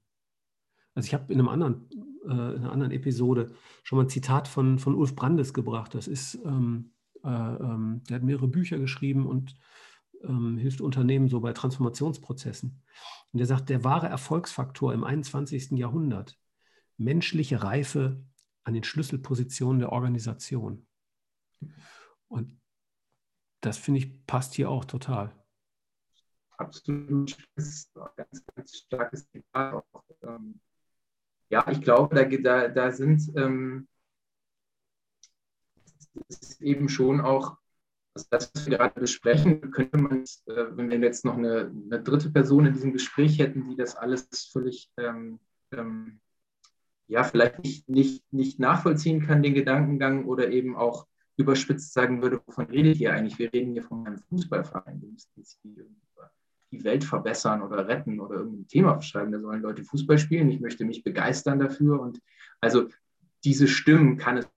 Also ich habe in, äh, in einer anderen Episode schon mal ein Zitat von, von Ulf Brandes gebracht. Das ist, ähm, äh, ähm, der hat mehrere Bücher geschrieben und ähm, hilft Unternehmen so bei Transformationsprozessen. Und der sagt, der wahre Erfolgsfaktor im 21. Jahrhundert, menschliche Reife an den Schlüsselpositionen der Organisation. Und das finde ich passt hier auch total.
Absolut. Das ist ein ganz, ganz starkes Zitat. Ähm, ja, ich glaube, da, da, da sind ähm, ist eben schon auch, also das, was wir gerade besprechen, könnte man, äh, wenn wir jetzt noch eine, eine, dritte Person in diesem Gespräch hätten, die das alles völlig ähm, ähm, ja, vielleicht nicht, nicht, nicht nachvollziehen kann, den Gedankengang oder eben auch überspitzt sagen würde, wovon redet ihr eigentlich? Wir reden hier von einem Fußballverein. Wir müssen jetzt die Welt verbessern oder retten oder irgendein Thema beschreiben. Da sollen Leute Fußball spielen. Ich möchte mich begeistern dafür. Und also diese Stimmen kann es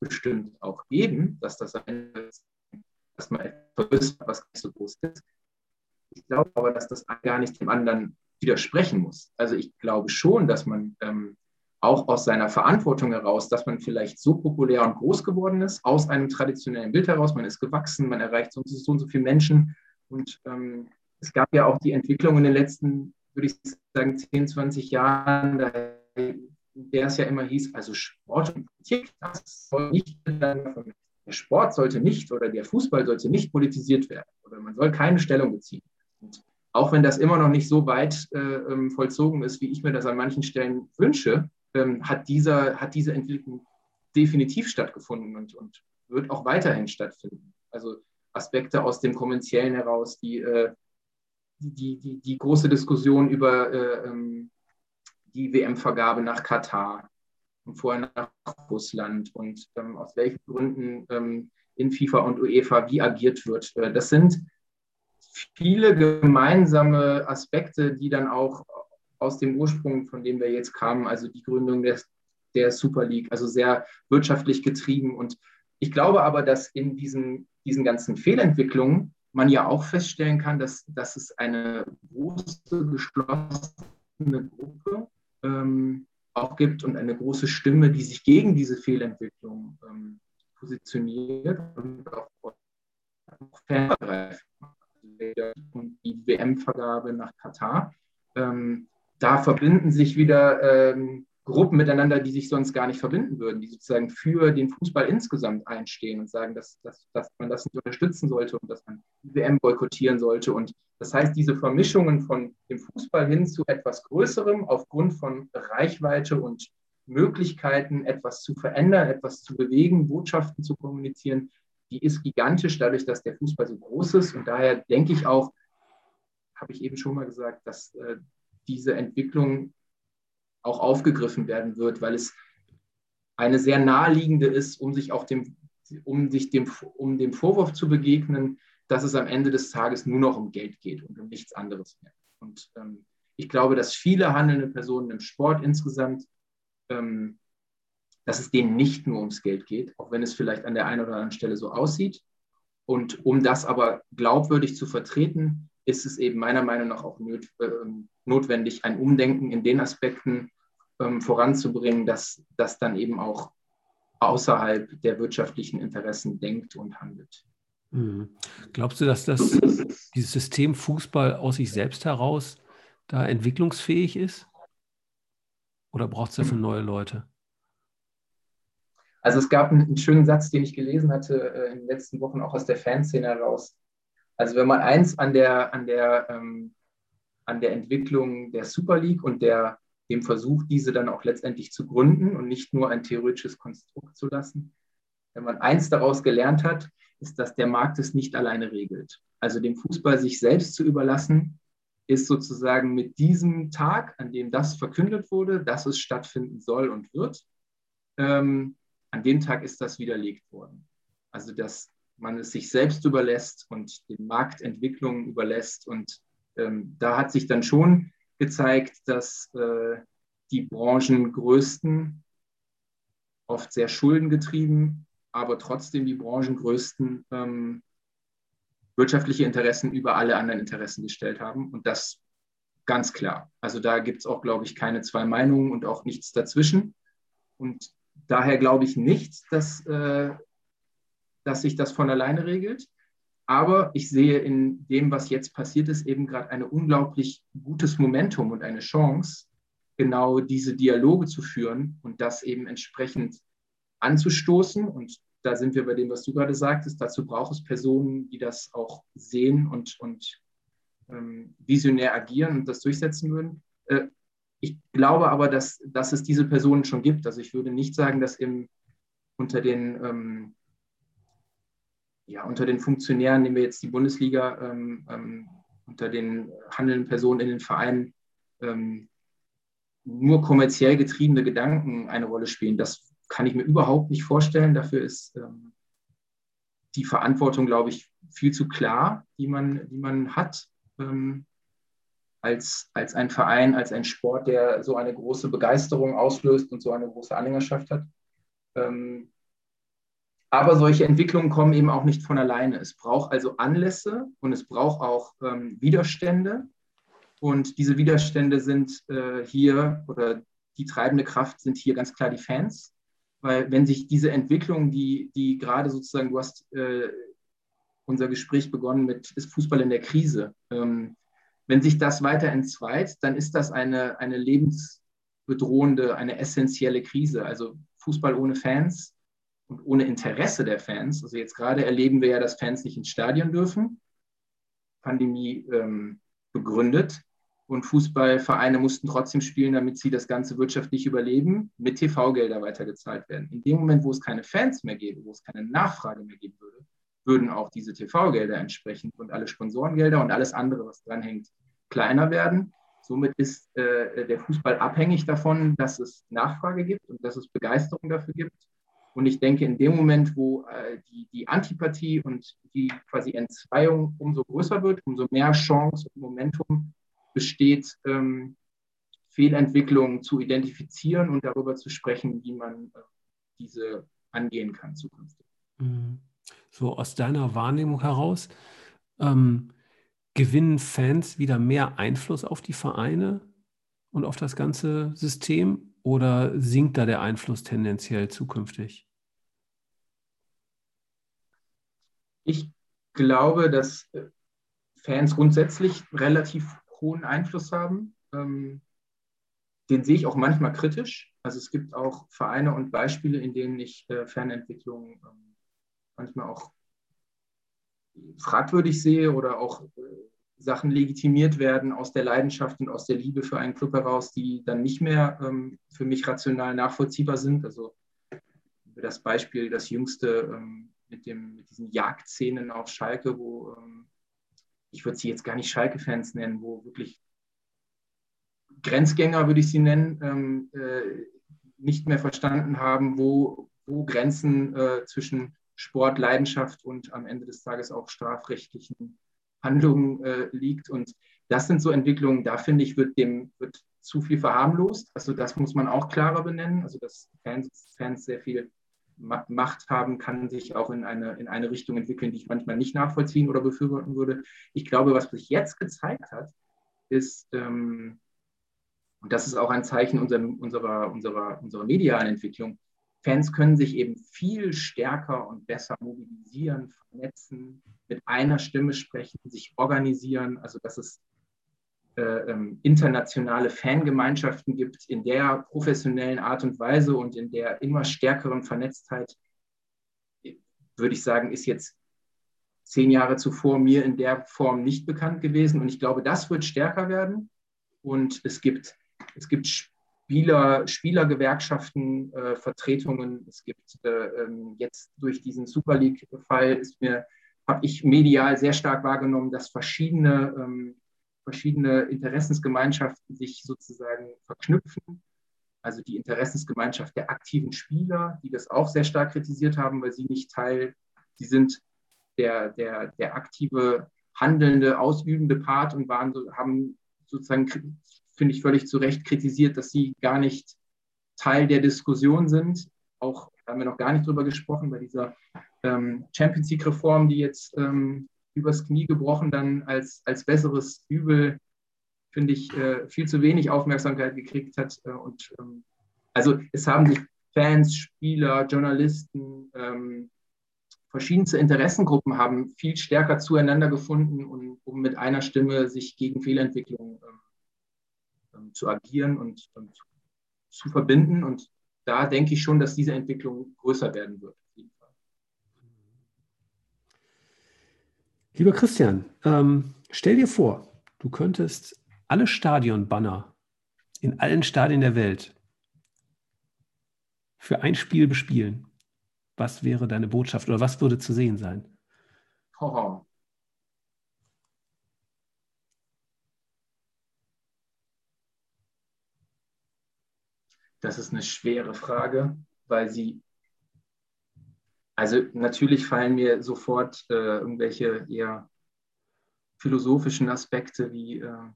bestimmt auch geben, dass das man etwas was nicht so groß ist. Ich glaube aber, dass das gar nicht dem anderen widersprechen muss. Also ich glaube schon, dass man ähm, auch aus seiner Verantwortung heraus, dass man vielleicht so populär und groß geworden ist, aus einem traditionellen Bild heraus, man ist gewachsen, man erreicht so und so, und so viele Menschen. Und ähm, es gab ja auch die Entwicklung in den letzten, würde ich sagen, 10, 20 Jahren, in der es ja immer hieß, also Sport und Politik, das soll nicht, der Sport sollte nicht oder der Fußball sollte nicht politisiert werden oder man soll keine Stellung beziehen. Und auch wenn das immer noch nicht so weit äh, ähm, vollzogen ist, wie ich mir das an manchen Stellen wünsche, ähm, hat, dieser, hat diese Entwicklung definitiv stattgefunden und, und wird auch weiterhin stattfinden. Also Aspekte aus dem Kommerziellen heraus, die, äh, die, die, die, große Diskussion über äh, ähm, die WM-Vergabe nach Katar und vorher nach Russland und ähm, aus welchen Gründen ähm, in FIFA und UEFA wie agiert wird. Äh, das sind viele gemeinsame Aspekte, die dann auch aus dem Ursprung, von dem wir jetzt kamen, also die Gründung des der Super League, also sehr wirtschaftlich getrieben. Und ich glaube aber, dass in diesen, diesen ganzen Fehlentwicklungen man ja auch feststellen kann, dass, dass es eine große geschlossene Gruppe ähm, auch gibt und eine große Stimme, die sich gegen diese Fehlentwicklung ähm, positioniert und auch vergreift. Und die WM-Vergabe nach Katar. Ähm, da verbinden sich wieder ähm, Gruppen miteinander, die sich sonst gar nicht verbinden würden, die sozusagen für den Fußball insgesamt einstehen und sagen, dass, dass, dass man das nicht unterstützen sollte und dass man die WM boykottieren sollte. Und das heißt, diese Vermischungen von dem Fußball hin zu etwas Größerem aufgrund von Reichweite und Möglichkeiten, etwas zu verändern, etwas zu bewegen, Botschaften zu kommunizieren, die ist gigantisch, dadurch, dass der Fußball so groß ist. Und daher denke ich auch, habe ich eben schon mal gesagt, dass äh, diese Entwicklung auch aufgegriffen werden wird, weil es eine sehr naheliegende ist, um sich auch dem, um sich dem, um dem Vorwurf zu begegnen, dass es am Ende des Tages nur noch um Geld geht und um nichts anderes mehr. Und ähm, ich glaube, dass viele handelnde Personen im Sport insgesamt, ähm, dass es denen nicht nur ums Geld geht, auch wenn es vielleicht an der einen oder anderen Stelle so aussieht. Und um das aber glaubwürdig zu vertreten, ist es eben meiner Meinung nach auch ähm, notwendig, ein Umdenken in den Aspekten ähm, voranzubringen, dass das dann eben auch außerhalb der wirtschaftlichen Interessen denkt und handelt.
Mhm. Glaubst du, dass das, dieses System Fußball aus sich selbst heraus da entwicklungsfähig ist? Oder braucht es dafür neue Leute?
Also es gab einen, einen, schönen Satz, den ich gelesen hatte äh, in den letzten Wochen auch aus der Fanszene heraus. Also wenn man eins an der, an der, ähm, an der Entwicklung der Super League und der, dem Versuch, diese dann auch letztendlich zu gründen und nicht nur ein theoretisches Konstrukt zu lassen, wenn man eins daraus gelernt hat, ist, dass der Markt es nicht alleine regelt. Also dem Fußball sich selbst zu überlassen, ist sozusagen mit diesem Tag, an dem das verkündet wurde, dass es stattfinden soll und wird, ähm, an dem Tag ist das widerlegt worden. Also dass man es sich selbst überlässt und den Marktentwicklungen überlässt. Und ähm, da hat sich dann schon gezeigt, dass äh, die Branchengrößten, oft sehr schuldengetrieben, aber trotzdem die Branchengrößten ähm, wirtschaftliche Interessen über alle anderen Interessen gestellt haben. Und das ganz klar. Also da gibt es auch, glaube ich, keine zwei Meinungen und auch nichts dazwischen. Und daher glaube ich nicht, dass äh, dass sich das von alleine regelt. Aber ich sehe in dem, was jetzt passiert ist, eben gerade ein unglaublich gutes Momentum und eine Chance, genau diese Dialoge zu führen und das eben entsprechend anzustoßen. Und da sind wir bei dem, was du gerade sagtest. Dazu braucht es Personen, die das auch sehen und, und ähm, visionär agieren und das durchsetzen würden. Äh, ich glaube aber, dass, dass es diese Personen schon gibt. Also ich würde nicht sagen, dass im, unter den ähm, ja, unter den Funktionären, nehmen wir jetzt die Bundesliga, ähm, ähm, unter den handelnden Personen in den Vereinen ähm, nur kommerziell getriebene Gedanken eine Rolle spielen. Das kann ich mir überhaupt nicht vorstellen. Dafür ist ähm, die Verantwortung, glaube ich, viel zu klar, die man, die man hat ähm, als, als ein Verein, als ein Sport, der so eine große Begeisterung auslöst und so eine große Anhängerschaft hat. Ähm, aber solche Entwicklungen kommen eben auch nicht von alleine. Es braucht also Anlässe und es braucht auch ähm, Widerstände. Und diese Widerstände sind äh, hier oder die treibende Kraft sind hier ganz klar die Fans. Weil wenn sich diese Entwicklung, die, die gerade sozusagen, du hast äh, unser Gespräch begonnen mit, ist Fußball in der Krise? Ähm, wenn sich das weiter entzweit, dann ist das eine, eine lebensbedrohende, eine essentielle Krise. Also Fußball ohne Fans und ohne Interesse der Fans. Also jetzt gerade erleben wir ja, dass Fans nicht ins Stadion dürfen. Pandemie ähm, begründet. Und Fußballvereine mussten trotzdem spielen, damit sie das Ganze wirtschaftlich überleben, mit TV-Gelder weitergezahlt werden. In dem Moment, wo es keine Fans mehr gäbe, wo es keine Nachfrage mehr geben würde, würden auch diese TV-Gelder entsprechend und alle Sponsorengelder und alles andere, was dranhängt, kleiner werden. Somit ist äh, der Fußball abhängig davon, dass es Nachfrage gibt und dass es Begeisterung dafür gibt und ich denke, in dem Moment, wo äh, die, die Antipathie und die quasi Entzweiung umso größer wird, umso mehr Chance und Momentum besteht ähm, Fehlentwicklungen zu identifizieren und darüber zu sprechen, wie man äh, diese angehen kann zukünftig.
Mhm. So aus deiner Wahrnehmung heraus, ähm, gewinnen Fans wieder mehr Einfluss auf die Vereine und auf das ganze System oder sinkt da der Einfluss tendenziell zukünftig?
Ich glaube, dass Fans grundsätzlich relativ hohen Einfluss haben. Ähm, den sehe ich auch manchmal kritisch. Also es gibt auch Vereine und Beispiele, in denen ich äh, Fernentwicklung ähm, manchmal auch fragwürdig sehe oder auch äh, Sachen legitimiert werden aus der Leidenschaft und aus der Liebe für einen Club heraus, die dann nicht mehr ähm, für mich rational nachvollziehbar sind. Also das Beispiel, das jüngste ähm, mit, dem, mit diesen Jagdszenen auf Schalke, wo ähm, ich würde sie jetzt gar nicht Schalke-Fans nennen, wo wirklich Grenzgänger, würde ich sie nennen, ähm, äh, nicht mehr verstanden haben, wo, wo Grenzen äh, zwischen Sport, Leidenschaft und am Ende des Tages auch strafrechtlichen Handlungen äh, liegt. Und das sind so Entwicklungen, da finde ich, wird dem wird zu viel verharmlost. Also das muss man auch klarer benennen. Also dass Fans, Fans sehr viel Macht haben, kann sich auch in eine, in eine Richtung entwickeln, die ich manchmal nicht nachvollziehen oder befürworten würde. Ich glaube, was sich jetzt gezeigt hat, ist, ähm, und das ist auch ein Zeichen unserer, unserer, unserer, unserer medialen Entwicklung, Fans können sich eben viel stärker und besser mobilisieren, vernetzen, mit einer Stimme sprechen, sich organisieren. Also dass es äh, ähm, internationale Fangemeinschaften gibt in der professionellen Art und Weise und in der immer stärkeren Vernetztheit, würde ich sagen, ist jetzt zehn Jahre zuvor mir in der Form nicht bekannt gewesen. Und ich glaube, das wird stärker werden. Und es gibt, es gibt Spieler, Spielergewerkschaften, äh, Vertretungen. Es gibt äh, ähm, jetzt durch diesen Super League-Fall habe ich medial sehr stark wahrgenommen, dass verschiedene, ähm, verschiedene Interessensgemeinschaften sich sozusagen verknüpfen. Also die Interessensgemeinschaft der aktiven Spieler, die das auch sehr stark kritisiert haben, weil sie nicht Teil, sie sind der, der, der aktive, handelnde, ausübende Part und waren, haben sozusagen finde ich, völlig zu Recht kritisiert, dass sie gar nicht Teil der Diskussion sind. Auch haben wir noch gar nicht drüber gesprochen, bei dieser ähm, Champions League-Reform, die jetzt ähm, übers Knie gebrochen dann als, als besseres Übel, finde ich, äh, viel zu wenig Aufmerksamkeit gekriegt hat. Äh, und ähm, also es haben sich Fans, Spieler, Journalisten, ähm, verschiedenste Interessengruppen haben viel stärker zueinander gefunden, um, um mit einer Stimme sich gegen Fehlentwicklungen ähm, zu agieren und, und zu verbinden. Und da denke ich schon, dass diese Entwicklung größer werden wird.
Lieber Christian, ähm, stell dir vor, du könntest alle Stadionbanner in allen Stadien der Welt für ein Spiel bespielen. Was wäre deine Botschaft oder was würde zu sehen sein?
Horror. Das ist eine schwere Frage, weil sie, also natürlich fallen mir sofort äh, irgendwelche eher philosophischen Aspekte wie äh,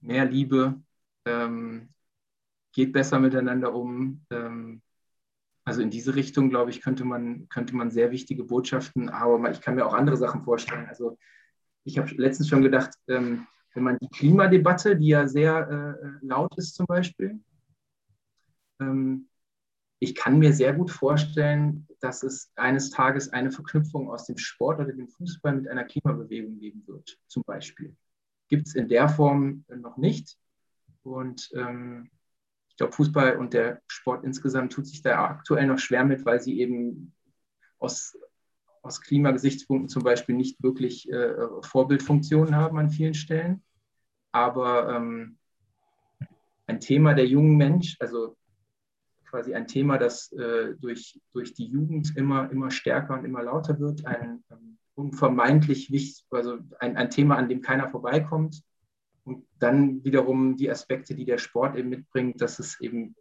mehr Liebe, ähm, geht besser miteinander um. Ähm, also in diese Richtung, glaube ich, könnte man, könnte man sehr wichtige Botschaften, aber ich kann mir auch andere Sachen vorstellen. Also ich habe letztens schon gedacht, ähm, wenn man die Klimadebatte, die ja sehr äh, laut ist zum Beispiel, ähm, ich kann mir sehr gut vorstellen, dass es eines Tages eine Verknüpfung aus dem Sport oder dem Fußball mit einer Klimabewegung geben wird, zum Beispiel. Gibt es in der Form noch nicht. Und ähm, ich glaube, Fußball und der Sport insgesamt tut sich da aktuell noch schwer mit, weil sie eben aus aus Klimagesichtspunkten zum Beispiel nicht wirklich äh, Vorbildfunktionen haben an vielen Stellen. Aber ähm, ein Thema der jungen Mensch, also quasi ein Thema, das äh, durch, durch die Jugend immer, immer stärker und immer lauter wird, ein ähm, unvermeidlich wichtig, also ein, ein Thema, an dem keiner vorbeikommt. Und dann wiederum die Aspekte, die der Sport eben mitbringt, dass es eben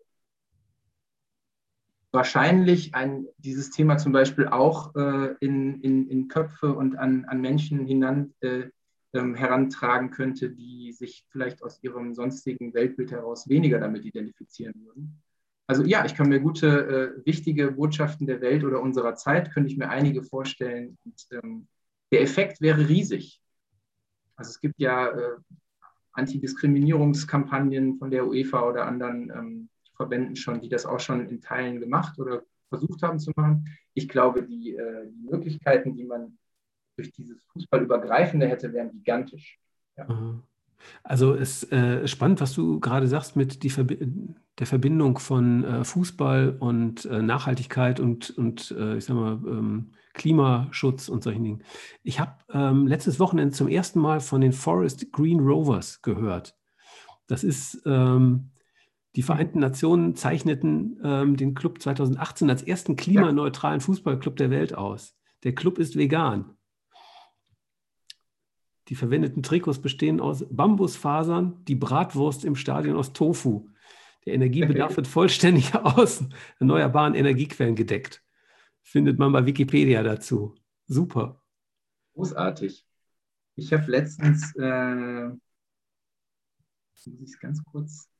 wahrscheinlich ein, dieses Thema zum Beispiel auch äh, in, in, in Köpfe und an, an Menschen hinan, äh, ähm, herantragen könnte, die sich vielleicht aus ihrem sonstigen Weltbild heraus weniger damit identifizieren würden. Also ja, ich kann mir gute, äh, wichtige Botschaften der Welt oder unserer Zeit, könnte ich mir einige vorstellen. Und, ähm, der Effekt wäre riesig. Also es gibt ja äh, Antidiskriminierungskampagnen von der UEFA oder anderen ähm, Verbänden schon, die das auch schon in Teilen gemacht oder versucht haben zu machen. Ich glaube, die, äh, die Möglichkeiten, die man durch dieses Fußballübergreifende hätte, wären gigantisch. Ja.
Also es ist äh, spannend, was du gerade sagst mit Verbi der Verbindung von äh, Fußball und äh, Nachhaltigkeit und, und äh, ich sag mal, ähm, Klimaschutz und solchen Dingen. Ich habe ähm, letztes Wochenende zum ersten Mal von den Forest Green Rovers gehört. Das ist ähm, die Vereinten Nationen zeichneten ähm, den Club 2018 als ersten klimaneutralen Fußballclub der Welt aus. Der Club ist vegan. Die verwendeten Trikots bestehen aus Bambusfasern, die Bratwurst im Stadion aus Tofu. Der Energiebedarf wird vollständig aus erneuerbaren Energiequellen gedeckt. Findet man bei Wikipedia dazu. Super.
Großartig. Ich habe letztens, äh, muss ich es ganz kurz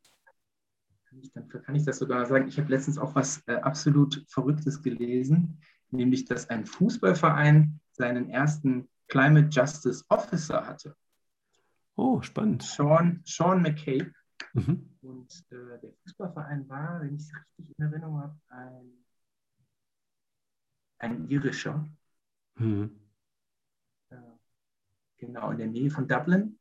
ich, dann kann ich das sogar sagen. Ich habe letztens auch was äh, absolut Verrücktes gelesen, nämlich dass ein Fußballverein seinen ersten Climate Justice Officer hatte.
Oh, spannend.
Sean, Sean McCabe. Mhm. Und äh, der Fußballverein war, wenn ich es richtig in Erinnerung habe, ein, ein irischer. Mhm. Äh, genau, in der Nähe von Dublin.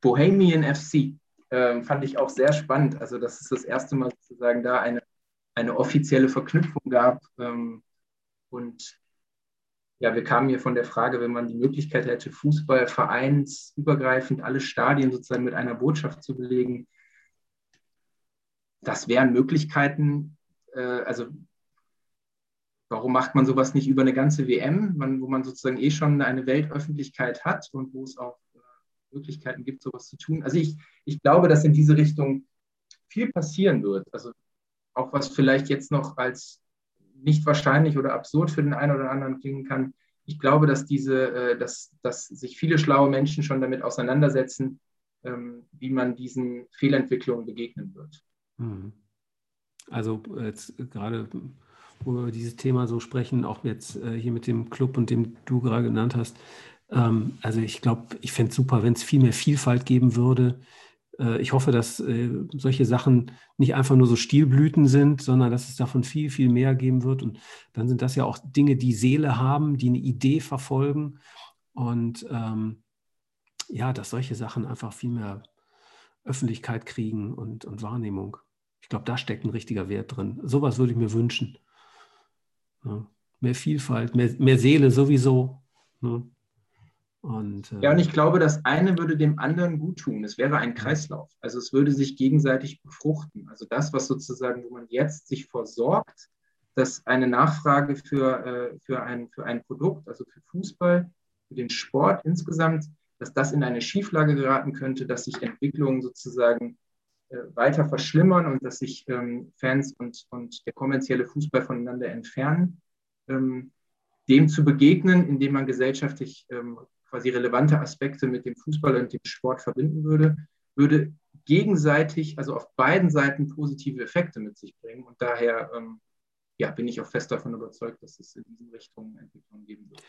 Bohemian FC ähm, fand ich auch sehr spannend. Also, dass es das erste Mal sozusagen da eine, eine offizielle Verknüpfung gab. Ähm, und ja, wir kamen hier von der Frage, wenn man die Möglichkeit hätte, Fußball vereinsübergreifend alle Stadien sozusagen mit einer Botschaft zu belegen. Das wären Möglichkeiten, äh, also warum macht man sowas nicht über eine ganze WM, man, wo man sozusagen eh schon eine Weltöffentlichkeit hat und wo es auch Möglichkeiten gibt, sowas zu tun. Also ich, ich glaube, dass in diese Richtung viel passieren wird. Also auch was vielleicht jetzt noch als nicht wahrscheinlich oder absurd für den einen oder anderen klingen kann. Ich glaube, dass diese, äh, dass, dass sich viele schlaue Menschen schon damit auseinandersetzen, ähm, wie man diesen Fehlentwicklungen begegnen wird.
Mhm. Also jetzt gerade, wo wir über dieses Thema so sprechen, auch jetzt äh, hier mit dem Club und dem du gerade genannt hast, ähm, also ich glaube, ich fände es super, wenn es viel mehr Vielfalt geben würde. Äh, ich hoffe, dass äh, solche Sachen nicht einfach nur so Stilblüten sind, sondern dass es davon viel, viel mehr geben wird. Und dann sind das ja auch Dinge, die Seele haben, die eine Idee verfolgen. Und ähm, ja, dass solche Sachen einfach viel mehr Öffentlichkeit kriegen und, und Wahrnehmung. Ich glaube, da steckt ein richtiger Wert drin. Sowas würde ich mir wünschen. Ja, mehr Vielfalt, mehr, mehr Seele sowieso. Ja.
Und, äh, ja, und ich glaube, das eine würde dem anderen gut tun. Es wäre ein Kreislauf. Also es würde sich gegenseitig befruchten. Also das, was sozusagen, wo man jetzt sich versorgt, dass eine Nachfrage für, äh, für, ein, für ein Produkt, also für Fußball, für den Sport insgesamt, dass das in eine Schieflage geraten könnte, dass sich Entwicklungen sozusagen äh, weiter verschlimmern und dass sich ähm, Fans und, und der kommerzielle Fußball voneinander entfernen. Ähm, dem zu begegnen, indem man gesellschaftlich ähm, quasi relevante Aspekte mit dem Fußball und dem Sport verbinden würde, würde gegenseitig, also auf beiden Seiten positive Effekte mit sich bringen. Und daher ähm, ja, bin ich auch fest davon überzeugt, dass es in diese Richtung Entwicklungen geben wird.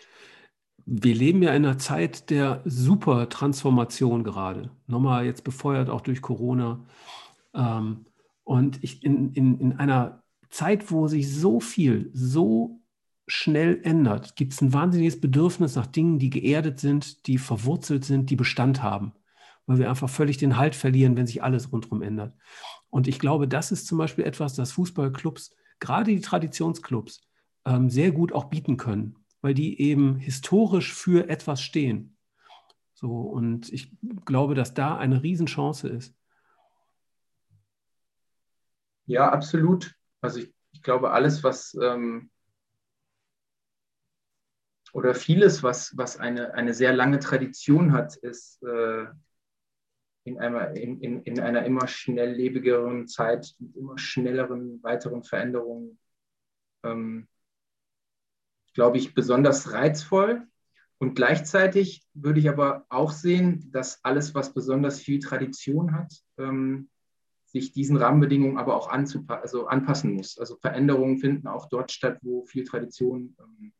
Wir leben ja in einer Zeit der super Transformation gerade. Nochmal jetzt befeuert auch durch Corona. Ähm, und ich in, in, in einer Zeit, wo sich so viel, so schnell ändert, gibt es ein wahnsinniges Bedürfnis nach Dingen, die geerdet sind, die verwurzelt sind, die Bestand haben, weil wir einfach völlig den Halt verlieren, wenn sich alles rundherum ändert. Und ich glaube, das ist zum Beispiel etwas, das Fußballclubs, gerade die Traditionsclubs, ähm, sehr gut auch bieten können, weil die eben historisch für etwas stehen. So, und ich glaube, dass da eine Riesenchance ist.
Ja, absolut. Also ich, ich glaube, alles, was ähm, oder vieles, was, was eine, eine sehr lange Tradition hat, ist, äh, in einer, in, in, in einer immer schnelllebigeren Zeit, mit immer schnelleren weiteren Veränderungen, ähm, glaube ich, besonders reizvoll. Und gleichzeitig würde ich aber auch sehen, dass alles, was besonders viel Tradition hat, ähm, sich diesen Rahmenbedingungen aber auch also anpassen muss. Also Veränderungen finden auch dort statt, wo viel Tradition ähm,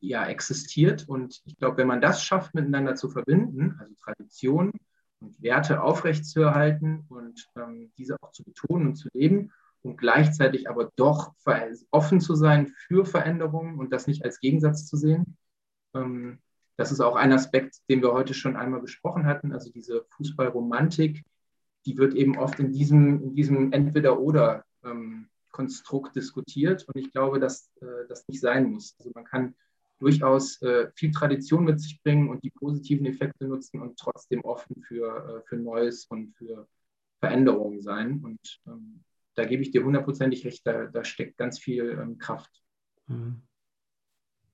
ja existiert. Und ich glaube, wenn man das schafft, miteinander zu verbinden, also Tradition und Werte aufrechtzuerhalten und ähm, diese auch zu betonen und zu leben und gleichzeitig aber doch offen zu sein für Veränderungen und das nicht als Gegensatz zu sehen. Ähm, das ist auch ein Aspekt, den wir heute schon einmal besprochen hatten, also diese Fußballromantik, die wird eben oft in diesem, in diesem Entweder-Oder-Konstrukt ähm, diskutiert und ich glaube, dass äh, das nicht sein muss. Also man kann durchaus äh, viel Tradition mit sich bringen und die positiven Effekte nutzen und trotzdem offen für, äh, für Neues und für Veränderungen sein. Und ähm, da gebe ich dir hundertprozentig recht, da, da steckt ganz viel ähm, Kraft. Mhm.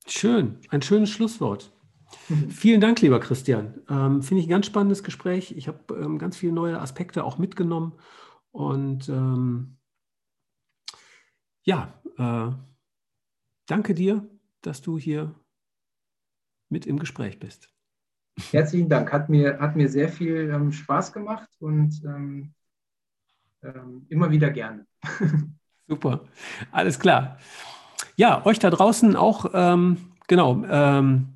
Schön, ein schönes Schlusswort. Vielen Dank, lieber Christian. Ähm, Finde ich ein ganz spannendes Gespräch. Ich habe ähm, ganz viele neue Aspekte auch mitgenommen. Und ähm, ja, äh, danke dir dass du hier mit im Gespräch bist.
Herzlichen Dank. Hat mir, hat mir sehr viel ähm, Spaß gemacht und ähm, ähm, immer wieder gerne.
Super, alles klar. Ja, euch da draußen auch, ähm, genau. Ähm,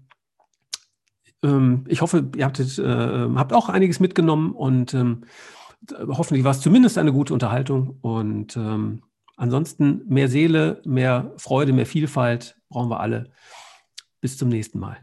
ähm, ich hoffe, ihr habt, äh, habt, auch einiges mitgenommen und hoffentlich war es zumindest eine gute Unterhaltung. Und ansonsten mehr Seele, mehr Freude, mehr Vielfalt brauchen wir alle. Bis zum nächsten Mal.